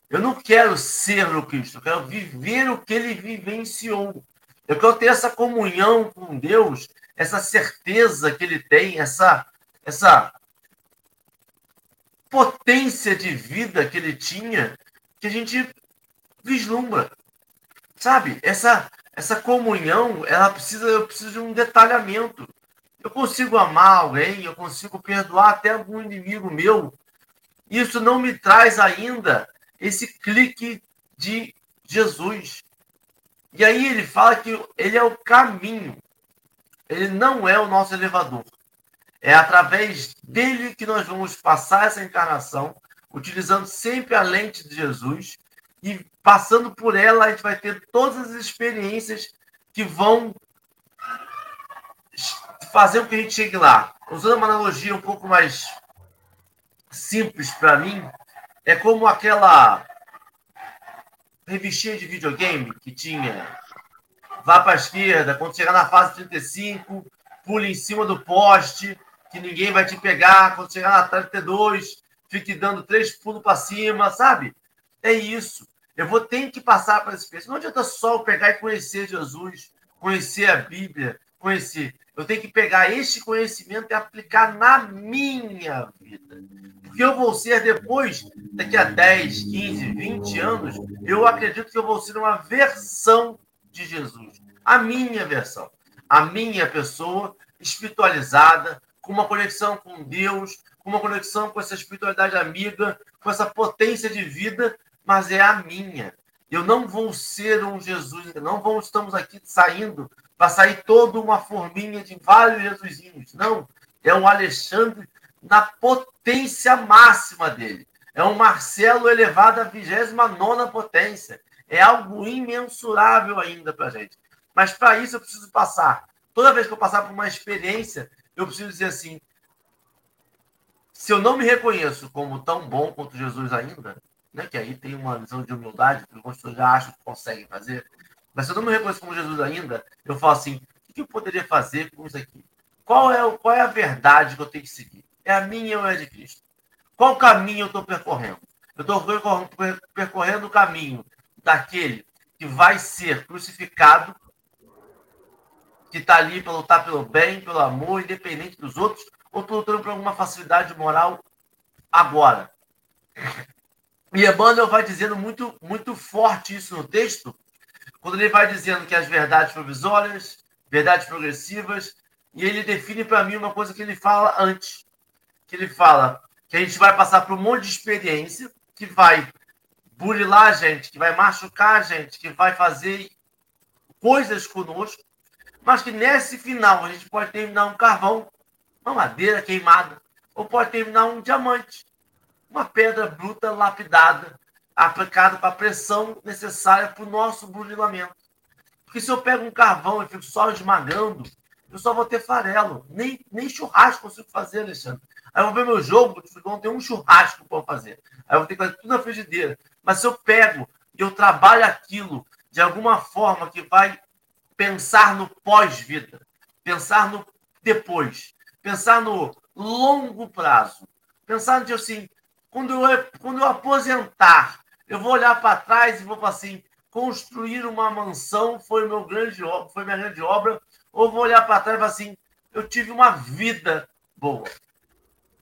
Eu não quero ser o Cristo, eu quero viver o que ele vivenciou. Eu quero ter essa comunhão com Deus, essa certeza que ele tem, essa, essa potência de vida que ele tinha, que a gente vislumbra. Sabe? Essa, essa comunhão, ela precisa, eu preciso de um detalhamento. Eu consigo amar alguém, eu consigo perdoar até algum inimigo meu. Isso não me traz ainda esse clique de Jesus. E aí ele fala que ele é o caminho. Ele não é o nosso elevador. É através dele que nós vamos passar essa encarnação, utilizando sempre a lente de Jesus, e passando por ela, a gente vai ter todas as experiências que vão fazer com que a gente chegue lá. Usando uma analogia um pouco mais simples para mim, é como aquela revistinha de videogame que tinha vá para a esquerda, quando chegar na fase 35, pule em cima do poste, que ninguém vai te pegar, quando chegar na 32, fique dando três pulos para cima, sabe? É isso. Eu vou ter que passar para esse experiência. Não adianta só eu pegar e conhecer Jesus, conhecer a Bíblia, conhecer. Eu tenho que pegar este conhecimento e aplicar na minha vida. Porque eu vou ser depois, daqui a 10, 15, 20 anos, eu acredito que eu vou ser uma versão de Jesus. A minha versão. A minha pessoa espiritualizada, com uma conexão com Deus, com uma conexão com essa espiritualidade amiga, com essa potência de vida mas é a minha. Eu não vou ser um Jesus, não vamos, estamos aqui saindo para sair toda uma forminha de vários Jesusinhos. Não, é um Alexandre na potência máxima dele. É um Marcelo elevado à 29 potência. É algo imensurável ainda para a gente. Mas para isso eu preciso passar. Toda vez que eu passar por uma experiência, eu preciso dizer assim: se eu não me reconheço como tão bom quanto Jesus ainda, né? que aí tem uma visão de humildade, que algumas já acham que conseguem fazer. Mas se eu não me reconheço como Jesus ainda, eu falo assim: o que eu poderia fazer com isso aqui? Qual é, qual é a verdade que eu tenho que seguir? É a minha ou é de Cristo? Qual caminho eu estou percorrendo? Eu estou percorrendo o caminho daquele que vai ser crucificado, que está ali para lutar pelo bem, pelo amor, independente dos outros, ou estou lutando por alguma facilidade moral agora. E Emmanuel vai dizendo muito, muito forte isso no texto, quando ele vai dizendo que as verdades provisórias, verdades progressivas, e ele define para mim uma coisa que ele fala antes, que ele fala que a gente vai passar por um monte de experiência, que vai burilar a gente, que vai machucar a gente, que vai fazer coisas conosco, mas que nesse final a gente pode terminar um carvão, uma madeira queimada, ou pode terminar um diamante, uma pedra bruta lapidada, aplicada para a pressão necessária para o nosso burilamento. Porque se eu pego um carvão e fico só esmagando, eu só vou ter farelo. Nem, nem churrasco consigo fazer, Alexandre. Aí eu vou ver meu jogo, não tem um churrasco para fazer. Aí eu vou ter que fazer tudo na frigideira. Mas se eu pego e eu trabalho aquilo de alguma forma que vai pensar no pós-vida, pensar no depois, pensar no longo prazo, pensar de assim, quando eu, quando eu aposentar, eu vou olhar para trás e vou falar assim, construir uma mansão foi meu grande foi minha grande obra, ou vou olhar para trás e falar assim, eu tive uma vida boa.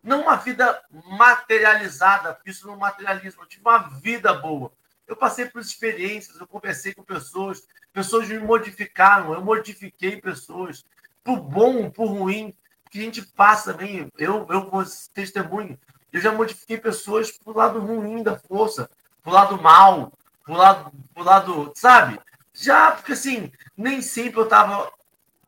Não uma vida materializada, porque isso não materialismo. Eu tive uma vida boa. Eu passei por experiências, eu conversei com pessoas, pessoas me modificaram, eu modifiquei pessoas, por bom, por ruim, que a gente passa também. Eu, eu testemunho, eu já modifiquei pessoas pro lado ruim da força, pro lado mal, pro lado, pro lado, sabe? Já, porque assim, nem sempre eu estava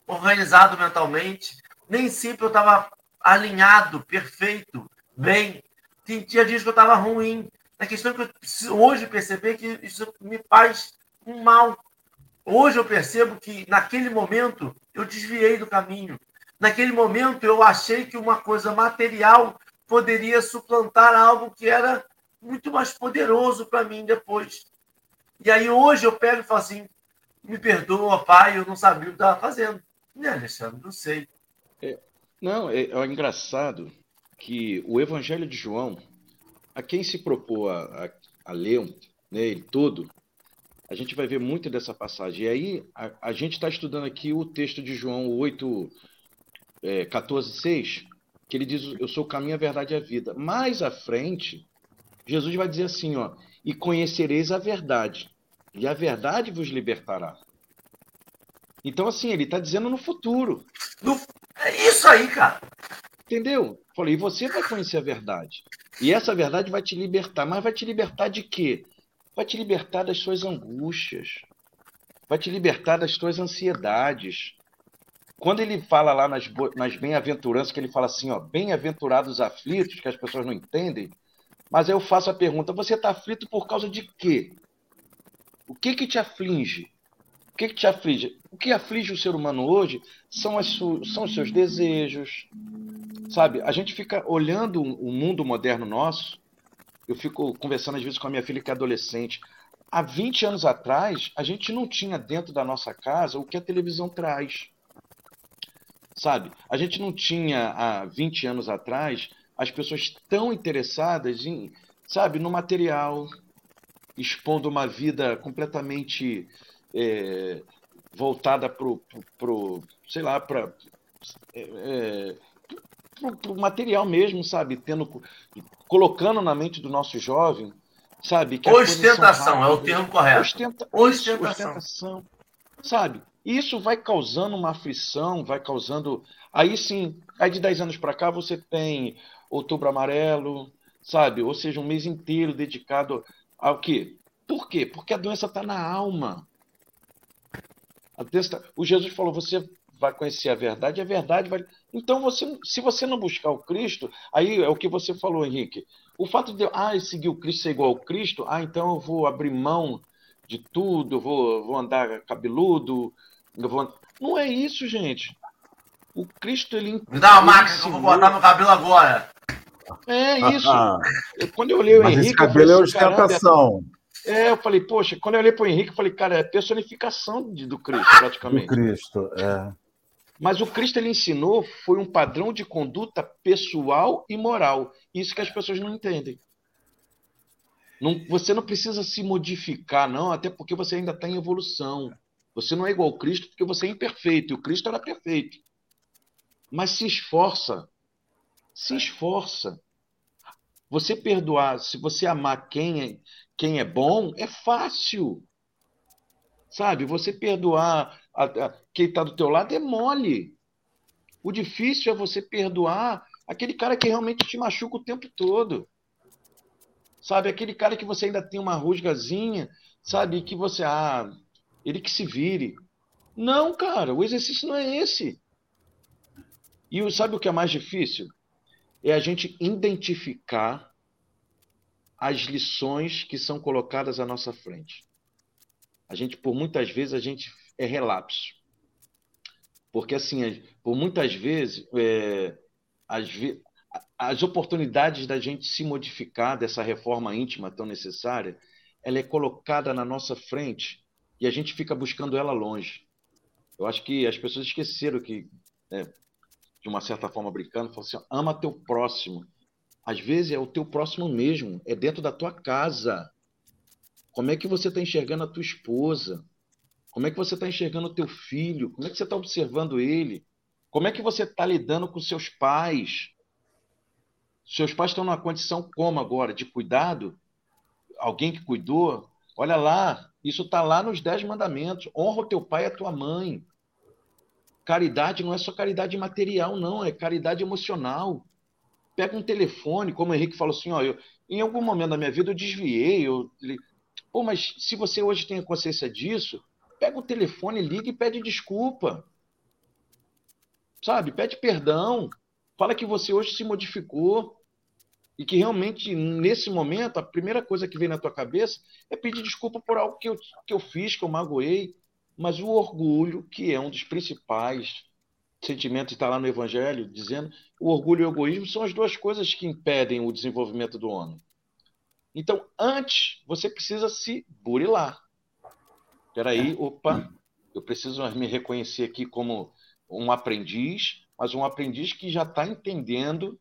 organizado mentalmente, nem sempre eu estava alinhado, perfeito, bem. Tinha dias que eu estava ruim. A questão é que eu preciso hoje perceber que isso me faz um mal. Hoje eu percebo que naquele momento eu desviei do caminho. Naquele momento eu achei que uma coisa material poderia suplantar algo que era muito mais poderoso para mim depois. E aí hoje eu pego e falo assim: me perdoa, pai, eu não sabia o que estava fazendo. Né, Alexandre? Não sei. Não, é, é engraçado que o Evangelho de João, a quem se propôs a, a, a ler né, ele todo, a gente vai ver muito dessa passagem. E aí, a, a gente está estudando aqui o texto de João 8, é, 14, 6, que ele diz: Eu sou o caminho, a verdade e a vida. Mais à frente, Jesus vai dizer assim: ó, E conhecereis a verdade, e a verdade vos libertará. Então, assim, ele está dizendo no futuro. No, é isso aí, cara. Entendeu? Falei, e você vai conhecer a verdade. E essa verdade vai te libertar. Mas vai te libertar de quê? Vai te libertar das suas angústias. Vai te libertar das suas ansiedades. Quando ele fala lá nas, nas bem-aventuranças, que ele fala assim, ó, bem-aventurados aflitos, que as pessoas não entendem, mas eu faço a pergunta, você está aflito por causa de quê? O que que te aflige? que, que te aflige? O que aflige o ser humano hoje são, as são os seus desejos, sabe? A gente fica olhando o mundo moderno nosso. Eu fico conversando às vezes com a minha filha que é adolescente. Há 20 anos atrás, a gente não tinha dentro da nossa casa o que a televisão traz. Sabe? A gente não tinha há 20 anos atrás as pessoas tão interessadas em, sabe, no material, expondo uma vida completamente é, voltada para o, sei lá, para é, o material mesmo, sabe? Tendo, colocando na mente do nosso jovem, sabe? Que ostentação, é o termo correto. Ostenta, ostentação. ostentação. Sabe? Isso vai causando uma aflição, vai causando. Aí sim, aí de 10 anos para cá você tem outubro amarelo, sabe? Ou seja, um mês inteiro dedicado ao quê? Por quê? Porque a doença está na alma. O Jesus falou: você vai conhecer a verdade, a verdade vai. Então, você, se você não buscar o Cristo, aí é o que você falou, Henrique. O fato de ah, seguir o Cristo ser igual ao Cristo, ah, então eu vou abrir mão de tudo, eu vou, vou andar cabeludo, eu vou... Não é isso, gente. O Cristo, ele. Me dá uma máquina que eu vou botar no cabelo agora. É isso. Quando eu olhei o Mas Henrique. Esse cabelo é ostentação. É, eu falei, poxa, quando eu olhei para o Henrique, eu falei, cara, é personificação de, do Cristo, praticamente. Do Cristo, é. Mas o Cristo ele ensinou foi um padrão de conduta pessoal e moral. Isso que as pessoas não entendem. Não, você não precisa se modificar, não, até porque você ainda está em evolução. Você não é igual ao Cristo porque você é imperfeito, e o Cristo era perfeito. Mas se esforça. Se esforça. Você perdoar, se você amar quem é, quem é bom, é fácil. Sabe? Você perdoar a, a, quem está do teu lado é mole. O difícil é você perdoar aquele cara que realmente te machuca o tempo todo. Sabe? Aquele cara que você ainda tem uma rusgazinha, sabe? Que você, ah, ele que se vire. Não, cara, o exercício não é esse. E sabe o que é mais difícil? É a gente identificar as lições que são colocadas à nossa frente. A gente, por muitas vezes, a gente é relapso. Porque, assim, por muitas vezes, é, as oportunidades da gente se modificar dessa reforma íntima tão necessária, ela é colocada na nossa frente e a gente fica buscando ela longe. Eu acho que as pessoas esqueceram que, né, de uma certa forma, brincando, falam assim: ama teu próximo. Às vezes é o teu próximo mesmo, é dentro da tua casa. Como é que você está enxergando a tua esposa? Como é que você está enxergando o teu filho? Como é que você está observando ele? Como é que você está lidando com seus pais? Seus pais estão numa condição como agora? De cuidado? Alguém que cuidou? Olha lá, isso está lá nos Dez Mandamentos. Honra o teu pai e a tua mãe. Caridade não é só caridade material, não, é caridade emocional. Pega um telefone, como o Henrique falou assim, ó, eu, em algum momento da minha vida eu desviei, eu, pô, mas se você hoje tem consciência disso, pega o telefone, liga e pede desculpa. Sabe? Pede perdão. Fala que você hoje se modificou e que realmente, nesse momento, a primeira coisa que vem na tua cabeça é pedir desculpa por algo que eu, que eu fiz, que eu magoei. Mas o orgulho, que é um dos principais sentimentos, está lá no Evangelho, dizendo o orgulho e o egoísmo são as duas coisas que impedem o desenvolvimento do homem. Então, antes, você precisa se burilar. Peraí, opa, eu preciso me reconhecer aqui como um aprendiz, mas um aprendiz que já está entendendo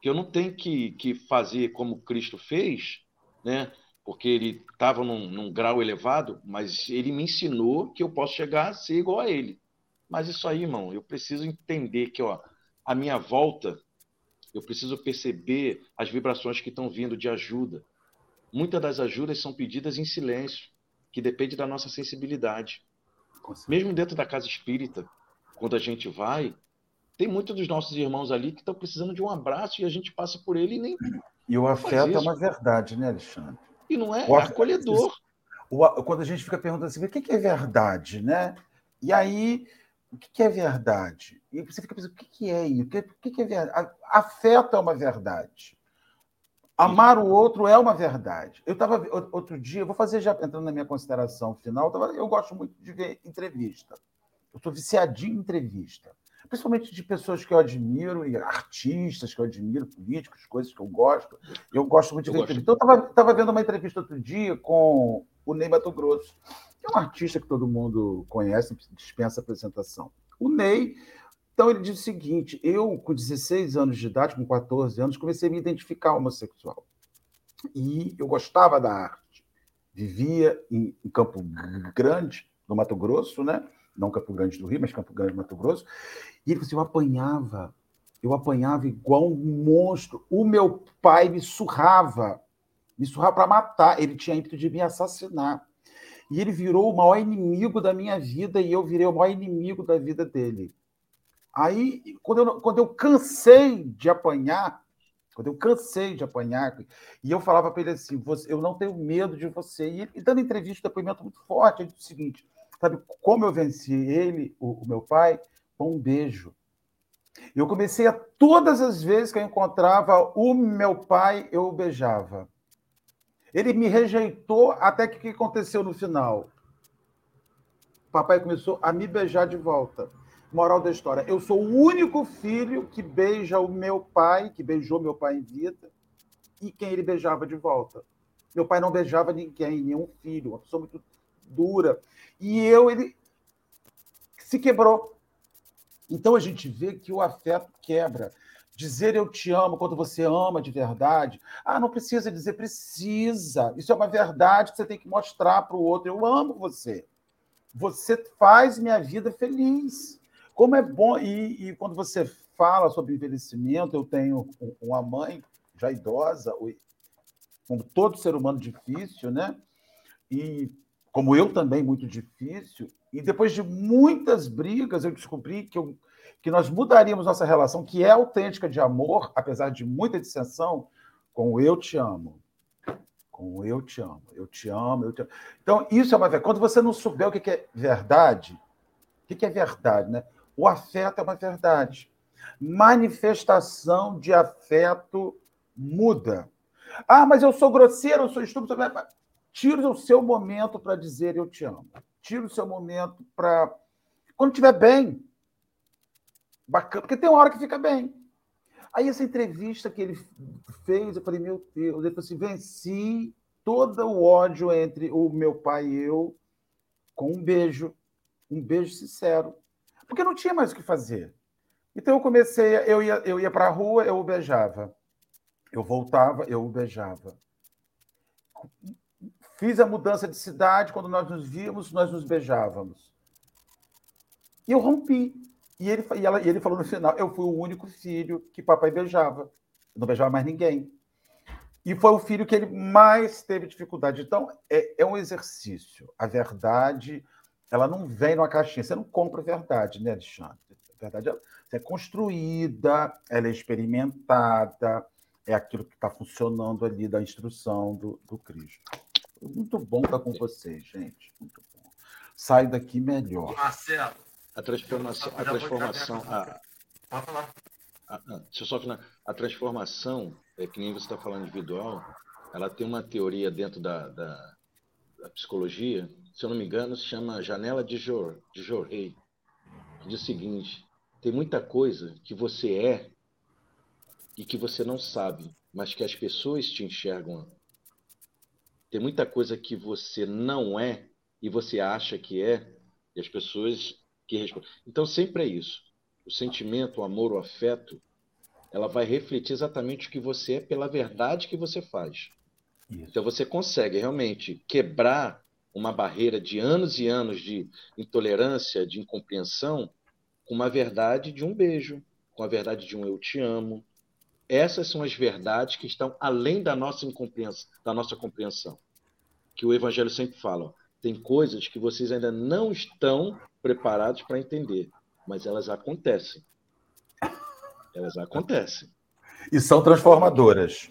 que eu não tenho que, que fazer como Cristo fez, né? porque ele estava num, num, grau elevado, mas ele me ensinou que eu posso chegar a ser igual a ele. Mas isso aí, irmão, eu preciso entender que ó, a minha volta, eu preciso perceber as vibrações que estão vindo de ajuda. Muitas das ajudas são pedidas em silêncio, que depende da nossa sensibilidade. Mesmo dentro da casa espírita, quando a gente vai, tem muitos dos nossos irmãos ali que estão precisando de um abraço e a gente passa por ele e nem. E o afeto é uma verdade, né, Alexandre? E não é, o é acolhedor. O, quando a gente fica perguntando assim, o que é verdade, né? E aí, o que é verdade? E você fica pensando, o que é isso? O que é verdade? Afeto é uma verdade. Amar o outro é uma verdade. Eu estava outro dia, vou fazer já entrando na minha consideração final, eu gosto muito de ver entrevista. Eu estou viciadinho em entrevista principalmente de pessoas que eu admiro, e artistas que eu admiro, políticos, coisas que eu gosto. Eu gosto muito de ver entrevista. Então, eu estava vendo uma entrevista outro dia com o Ney Mato Grosso, que é um artista que todo mundo conhece, dispensa apresentação. O Ney, então, ele diz o seguinte: eu, com 16 anos de idade, com 14 anos, comecei a me identificar homossexual. E eu gostava da arte. Vivia em, em Campo Grande, no Mato Grosso, né? Não Campo Grande do Rio, mas Campo Grande, Mato Grosso. E ele falou assim, eu apanhava, eu apanhava igual um monstro. O meu pai me surrava, me surrava para matar. Ele tinha ímpeto de me assassinar. E ele virou o maior inimigo da minha vida e eu virei o maior inimigo da vida dele. Aí, quando eu, quando eu cansei de apanhar, quando eu cansei de apanhar, e eu falava para ele assim: eu não tenho medo de você. E ele dando entrevista, depoimento muito forte, ele disse o seguinte: Sabe como eu venci ele, o, o meu pai? Com um beijo. Eu comecei a todas as vezes que eu encontrava o meu pai, eu o beijava. Ele me rejeitou até que o que aconteceu no final? O papai começou a me beijar de volta. Moral da história: eu sou o único filho que beija o meu pai, que beijou meu pai em vida, e quem ele beijava de volta. Meu pai não beijava ninguém, nenhum filho, uma pessoa muito dura. E eu, ele se quebrou. Então a gente vê que o afeto quebra. Dizer eu te amo quando você ama de verdade. Ah, não precisa dizer, precisa. Isso é uma verdade que você tem que mostrar para o outro. Eu amo você. Você faz minha vida feliz. Como é bom. E, e quando você fala sobre envelhecimento, eu tenho uma mãe já idosa, como todo ser humano difícil, né? E como eu também, muito difícil. E depois de muitas brigas, eu descobri que eu que nós mudaríamos nossa relação, que é autêntica de amor, apesar de muita dissensão, com o eu te amo. Com o eu te amo, eu te amo, eu te amo. Então, isso é uma verdade. Quando você não souber o que é verdade, o que é verdade, né? O afeto é uma verdade. Manifestação de afeto muda. Ah, mas eu sou grosseiro, eu sou estúpido. Tira o seu momento para dizer eu te amo. Tira o seu momento para. Quando estiver bem, Bacana, porque tem uma hora que fica bem. Aí essa entrevista que ele fez, eu falei, meu Deus, ele falou assim, venci todo o ódio entre o meu pai e eu com um beijo, um beijo sincero. Porque não tinha mais o que fazer. Então eu comecei, eu ia, eu ia para a rua, eu o beijava. Eu voltava, eu o beijava. Fiz a mudança de cidade, quando nós nos víamos, nós nos beijávamos. E eu rompi. E ele, e, ela, e ele falou no final: eu fui o único filho que papai beijava. não beijava mais ninguém. E foi o filho que ele mais teve dificuldade. Então, é, é um exercício. A verdade, ela não vem numa caixinha. Você não compra a verdade, né, Alexandre? A verdade é construída, ela é experimentada, é aquilo que está funcionando ali da instrução do, do Cristo. Muito bom estar com vocês, gente. Muito bom. Sai daqui melhor. Marcelo, a transformação, a transformação, a, a, deixa eu só final. A transformação, é que nem você está falando individual, ela tem uma teoria dentro da, da, da, psicologia, se eu não me engano, se chama janela de Jor, de Jorrei, diz o seguinte: tem muita coisa que você é e que você não sabe, mas que as pessoas te enxergam. Tem muita coisa que você não é e você acha que é, e as pessoas que responde. Então, sempre é isso. O sentimento, o amor, o afeto, ela vai refletir exatamente o que você é pela verdade que você faz. Isso. Então, você consegue realmente quebrar uma barreira de anos e anos de intolerância, de incompreensão, com uma verdade de um beijo, com a verdade de um eu te amo. Essas são as verdades que estão além da nossa incompreensão, da nossa compreensão. Que o evangelho sempre fala, ó, tem coisas que vocês ainda não estão preparados para entender, mas elas acontecem. Elas acontecem. E são transformadoras.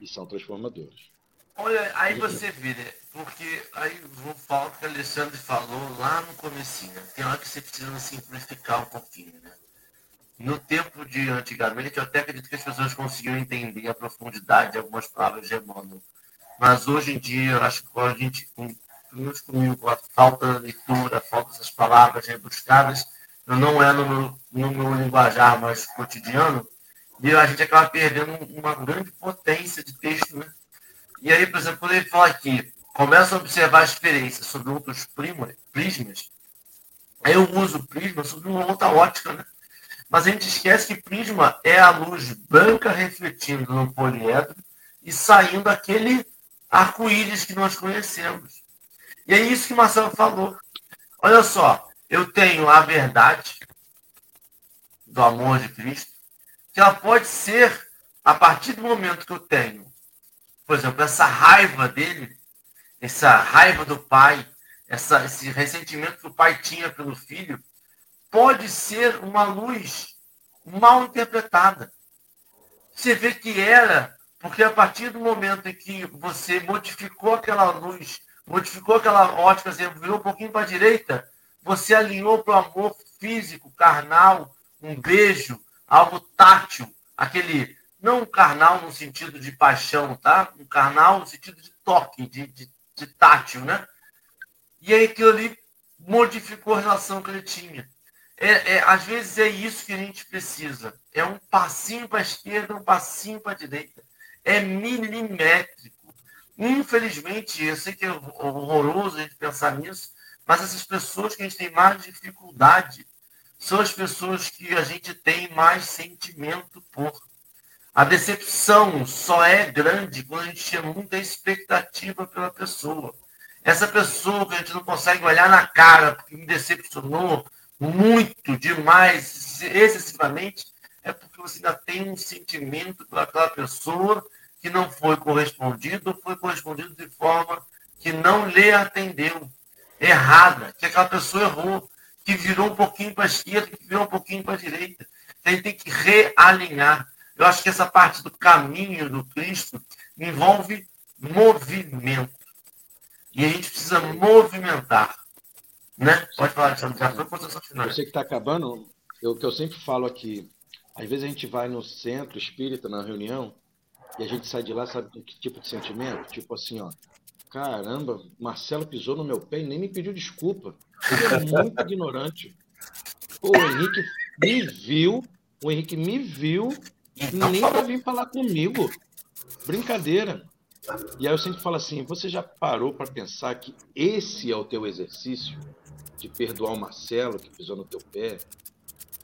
E são transformadoras. Olha, aí você vê, né? Porque aí vou falar o que o Alexandre falou lá no comecinho. Né? Tem hora que você precisa simplificar um pouquinho, né? No tempo de antigamente, eu até acredito que as pessoas conseguiam entender a profundidade de algumas palavras de Emmanuel. Mas hoje em dia, eu acho que a gente, meus comigo a falta da leitura, falta dessas palavras rebuscadas, não é no meu, no meu linguajar mais cotidiano, e a gente acaba perdendo uma grande potência de texto. Né? E aí, por exemplo, quando ele fala aqui, começa a observar a experiência sobre outros prismas, aí eu uso o prisma sobre uma outra ótica, né? Mas a gente esquece que prisma é a luz branca refletindo no poliedro e saindo aquele arco-íris que nós conhecemos. E é isso que Marcelo falou. Olha só, eu tenho a verdade do amor de Cristo, que ela pode ser, a partir do momento que eu tenho, por exemplo, essa raiva dele, essa raiva do pai, essa, esse ressentimento que o pai tinha pelo filho, pode ser uma luz mal interpretada. Você vê que era, porque a partir do momento em que você modificou aquela luz modificou aquela ótica, assim, virou um pouquinho para a direita, você alinhou para o amor físico, carnal, um beijo, algo tátil, aquele, não carnal no sentido de paixão, tá? Um carnal no sentido de toque, de, de, de tátil, né? E aí aquilo ali modificou a relação que ele tinha. É, é, às vezes é isso que a gente precisa. É um passinho para a esquerda, um passinho para a direita. É milimétrico. Infelizmente, eu sei que é horroroso a gente pensar nisso, mas essas pessoas que a gente tem mais dificuldade são as pessoas que a gente tem mais sentimento por. A decepção só é grande quando a gente tinha muita expectativa pela pessoa. Essa pessoa que a gente não consegue olhar na cara porque me decepcionou muito, demais, excessivamente, é porque você ainda tem um sentimento por aquela pessoa que não foi correspondido ou foi correspondido de forma que não lhe atendeu, errada, que aquela pessoa errou, que virou um pouquinho para a esquerda, que virou um pouquinho para a direita. Então, a gente tem que realinhar. Eu acho que essa parte do caminho do Cristo envolve movimento. E a gente precisa movimentar. Né? Pode falar, Alexandre, já foi final. Você que está acabando, o que eu sempre falo aqui, às vezes a gente vai no centro espírita, na reunião, e a gente sai de lá, sabe que tipo de sentimento? Tipo assim, ó, caramba, Marcelo pisou no meu pé e nem me pediu desculpa. Ele é muito ignorante. Pô, o Henrique me viu, o Henrique me viu, nem para vir falar comigo. Brincadeira. E aí eu sempre falo assim, você já parou para pensar que esse é o teu exercício? De perdoar o Marcelo que pisou no teu pé,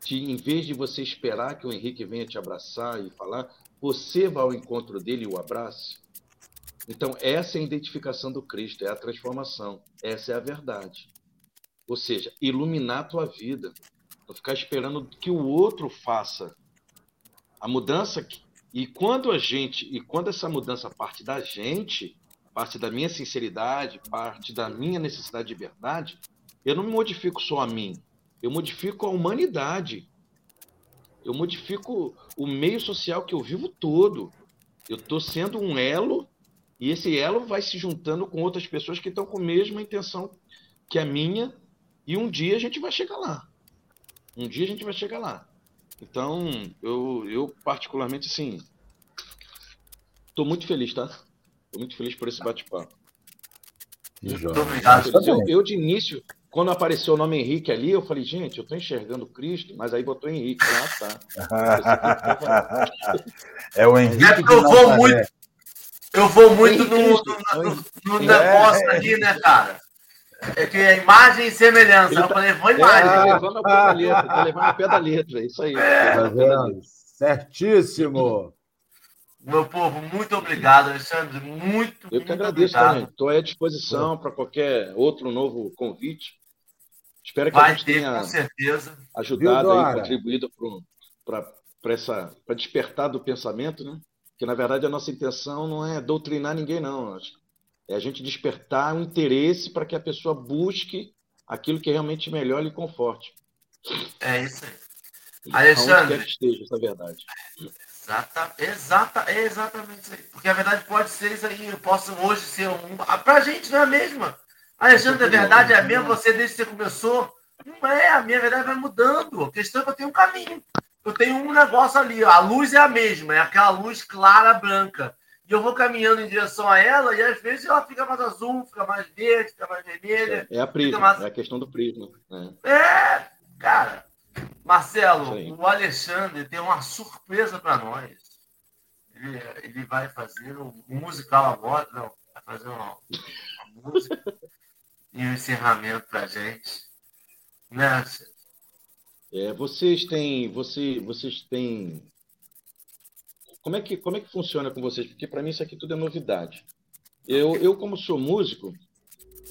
de, em vez de você esperar que o Henrique venha te abraçar e falar, você vá ao encontro dele e o abrace. Então, essa é a identificação do Cristo, é a transformação. Essa é a verdade. Ou seja, iluminar a tua vida. Não ficar esperando que o outro faça a mudança. E quando a gente, e quando essa mudança parte da gente, parte da minha sinceridade, parte da minha necessidade de verdade, eu não me modifico só a mim, eu modifico a humanidade. Eu modifico o meio social que eu vivo todo. Eu estou sendo um elo e esse elo vai se juntando com outras pessoas que estão com a mesma intenção que a minha e um dia a gente vai chegar lá. Um dia a gente vai chegar lá. Então, eu, eu particularmente, assim, estou muito feliz, tá? Estou muito feliz por esse bate-papo. Eu, eu, de início, quando apareceu o nome Henrique ali, eu falei, gente, eu estou enxergando Cristo, mas aí botou Henrique. Ah, tá. é o Henrique. É porque eu vou muito. Eu vou muito no, no, no, no negócio é. ali, né, cara? É que é imagem e semelhança. Eu tá... falei, vou imagem. É, tá levando ao pé da letra, tá levando ao pé da letra, é isso aí. É. Tá Certíssimo. Meu povo, muito obrigado, Alexandre. Muito, Eu que agradeço, também. Estou à disposição para qualquer outro novo convite. Espero que Vai a gente ter, tenha com certeza. ajudado aí, contribuído para despertar do pensamento, né? Que na verdade a nossa intenção não é doutrinar ninguém, não. É a gente despertar um interesse para que a pessoa busque aquilo que é realmente melhor e conforte. É isso aí. Alexandre. Onde quer que esteja essa verdade. Exata, exata, é exatamente isso aí. Porque a verdade pode ser isso aí. Eu posso hoje ser um. Para a gente não é a mesma. Alexandre, a verdade é a mesma, você desde que você começou. Não é, a minha verdade vai mudando. A questão é que eu tenho um caminho. Eu tenho um negócio ali, a luz é a mesma, é aquela luz clara, branca. E eu vou caminhando em direção a ela, e às vezes ela fica mais azul, fica mais verde, fica mais vermelha. É, a prisma, mais... é a questão do prisma. É, é cara. Marcelo, o Alexandre tem uma surpresa para nós. Ele, ele, vai fazer um musical agora, não, vai fazer uma, uma música e um encerramento para gente. Né, é, vocês têm, você, vocês têm. Como é que como é que funciona com vocês? Porque para mim isso aqui tudo é novidade. Eu, eu como sou músico,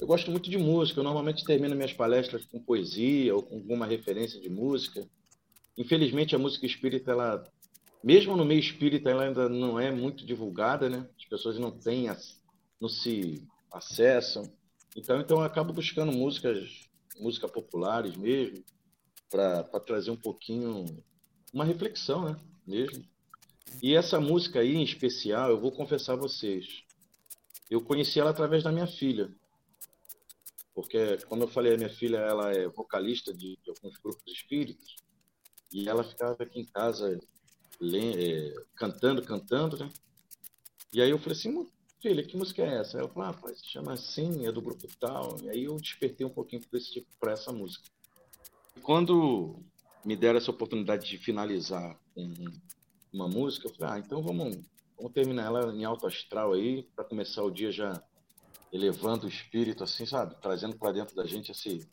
eu gosto muito de música. Eu normalmente termino minhas palestras com poesia ou com alguma referência de música. Infelizmente a música espírita, ela, mesmo no meio espírita, ela ainda não é muito divulgada, né? As pessoas não têm, não se acessam. Então, então eu acabo buscando músicas, música populares mesmo, para trazer um pouquinho uma reflexão, né? Mesmo. E essa música aí em especial, eu vou confessar a vocês, eu conheci ela através da minha filha, porque como eu falei, a minha filha ela é vocalista de, de alguns grupos espíritas e ela ficava aqui em casa é, cantando, cantando, né? E aí eu falei assim, filha, que música é essa? Aí eu falei, ah, pai, se chama assim, é do grupo tal. E aí eu despertei um pouquinho para tipo, essa música. Quando me deram essa oportunidade de finalizar um, uma música, eu falei, ah, então vamos, vamos terminar ela em alto astral aí, para começar o dia já elevando o espírito, assim, sabe? Trazendo para dentro da gente esse,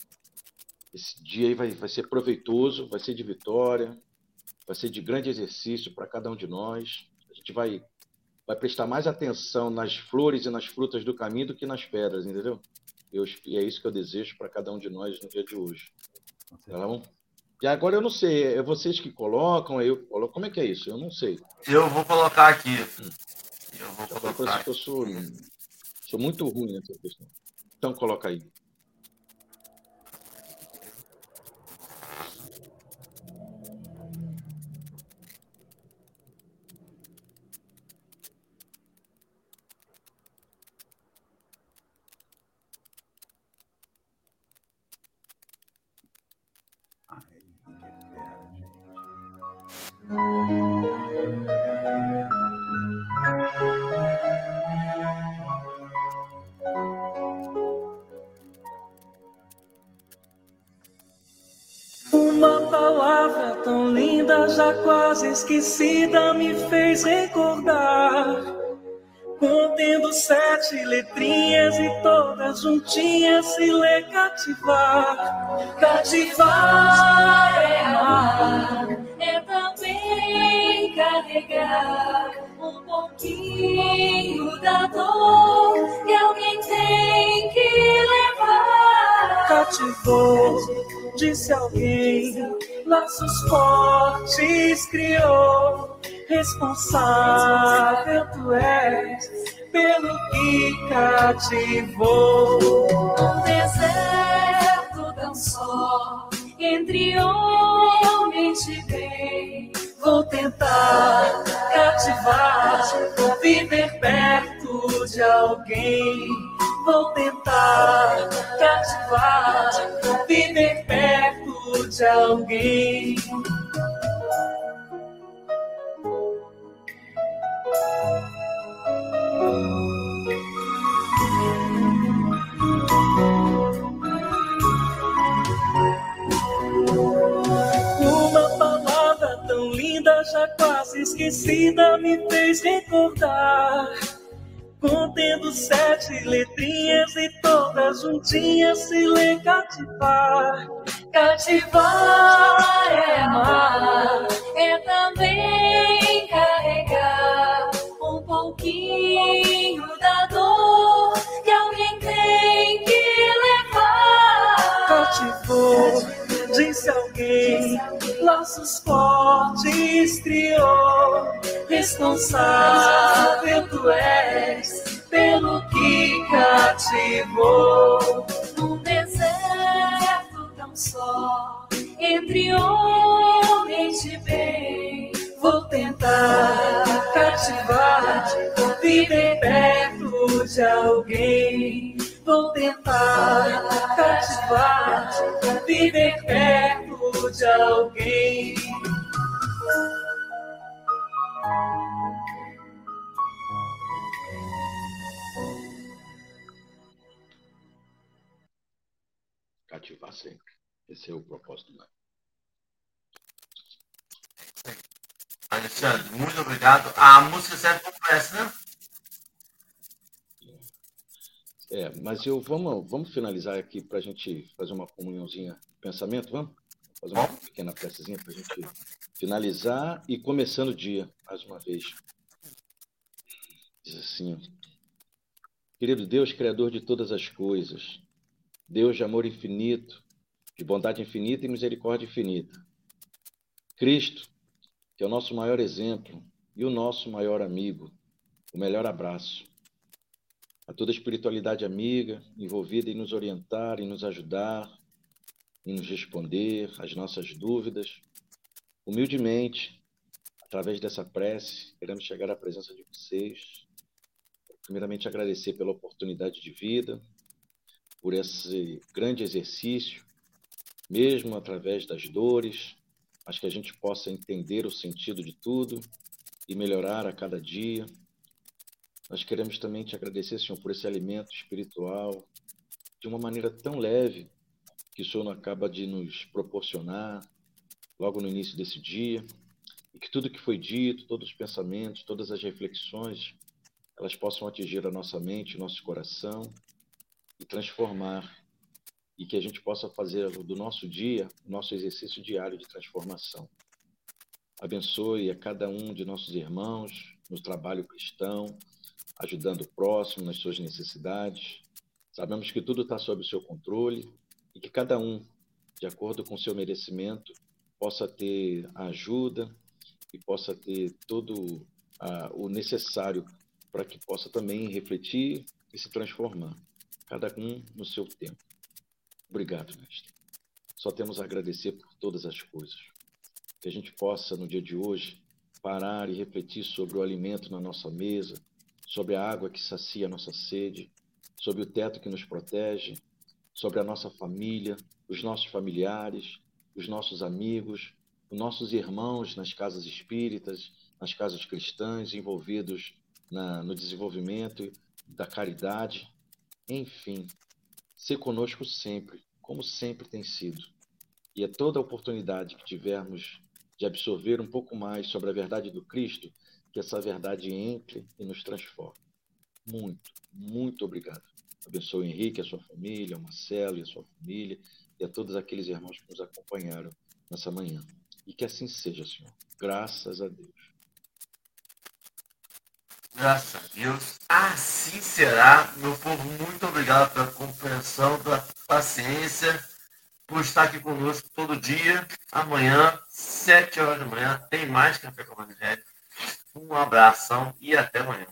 esse dia aí vai, vai ser proveitoso, vai ser de vitória, vai ser de grande exercício para cada um de nós. A gente vai, vai prestar mais atenção nas flores e nas frutas do caminho do que nas pedras, entendeu? Eu, e é isso que eu desejo para cada um de nós no dia de hoje. Tá bom? E agora eu não sei, é vocês que colocam, eu coloco. Como é que é isso? Eu não sei. Eu vou colocar aqui. Eu vou colocar. Eu sou, sou muito ruim nessa questão. Então coloca aí. Já quase esquecida, me fez recordar. Contendo sete letrinhas e todas juntinhas se lê cativar. Cativar é amar, é também carregar um pouquinho da dor que alguém tem que levar. Cativou, disse alguém, laços fortes criou responsável tu és pelo que cativou. Um deserto tão só, entre homens de bem, vou tentar cativar, viver perto de alguém. Vou tentar cativar, viver perto de alguém. Uma palavra tão linda, já quase esquecida, me fez recordar. Contendo sete letrinhas e todas juntinhas se lê cativar. Cativar é amar, é também carregar um pouquinho da dor que alguém tem que levar. Cativou, disse alguém, laços fortes criou. Responsável tu és pelo que cativou. Só, entre homens de bem, vou tentar cativar, viver perto de alguém. Vou tentar cativar, viver perto de alguém. Cativar sempre. Esse é o propósito do Alexandre, muito obrigado. A música serve como prece, né? É, mas eu vamos, vamos finalizar aqui para a gente fazer uma comunhãozinha de pensamento, vamos? Fazer uma pequena precezinha para a gente finalizar e começando o dia, mais uma vez. Diz assim. Querido Deus, Criador de todas as coisas, Deus de amor infinito, de bondade infinita e misericórdia infinita. Cristo, que é o nosso maior exemplo e o nosso maior amigo, o melhor abraço. A toda a espiritualidade amiga envolvida em nos orientar, em nos ajudar, em nos responder às nossas dúvidas. Humildemente, através dessa prece, queremos chegar à presença de vocês. Primeiramente, agradecer pela oportunidade de vida, por esse grande exercício, mesmo através das dores, mas que a gente possa entender o sentido de tudo e melhorar a cada dia. Nós queremos também te agradecer, Senhor, por esse alimento espiritual, de uma maneira tão leve que o Senhor acaba de nos proporcionar logo no início desse dia, e que tudo que foi dito, todos os pensamentos, todas as reflexões, elas possam atingir a nossa mente, nosso coração e transformar e que a gente possa fazer do nosso dia nosso exercício diário de transformação. Abençoe a cada um de nossos irmãos no trabalho cristão, ajudando o próximo nas suas necessidades. Sabemos que tudo está sob o seu controle e que cada um, de acordo com o seu merecimento, possa ter a ajuda e possa ter todo o necessário para que possa também refletir e se transformar, cada um no seu tempo. Obrigado, Mestre. Só temos a agradecer por todas as coisas. Que a gente possa, no dia de hoje, parar e refletir sobre o alimento na nossa mesa, sobre a água que sacia a nossa sede, sobre o teto que nos protege, sobre a nossa família, os nossos familiares, os nossos amigos, os nossos irmãos nas casas espíritas, nas casas cristãs, envolvidos na, no desenvolvimento da caridade. Enfim, ser conosco sempre, como sempre tem sido. E é toda a oportunidade que tivermos de absorver um pouco mais sobre a verdade do Cristo, que essa verdade entre e nos transforme. Muito, muito obrigado. Abençoe o Henrique, a sua família, o Marcelo e a sua família, e a todos aqueles irmãos que nos acompanharam nessa manhã. E que assim seja, Senhor. Graças a Deus. Graças a Deus. Assim será. Meu povo, muito obrigado pela compreensão, pela paciência, por estar aqui conosco todo dia. Amanhã, sete horas da manhã, tem mais Café com o Evangelho. Um abração e até amanhã.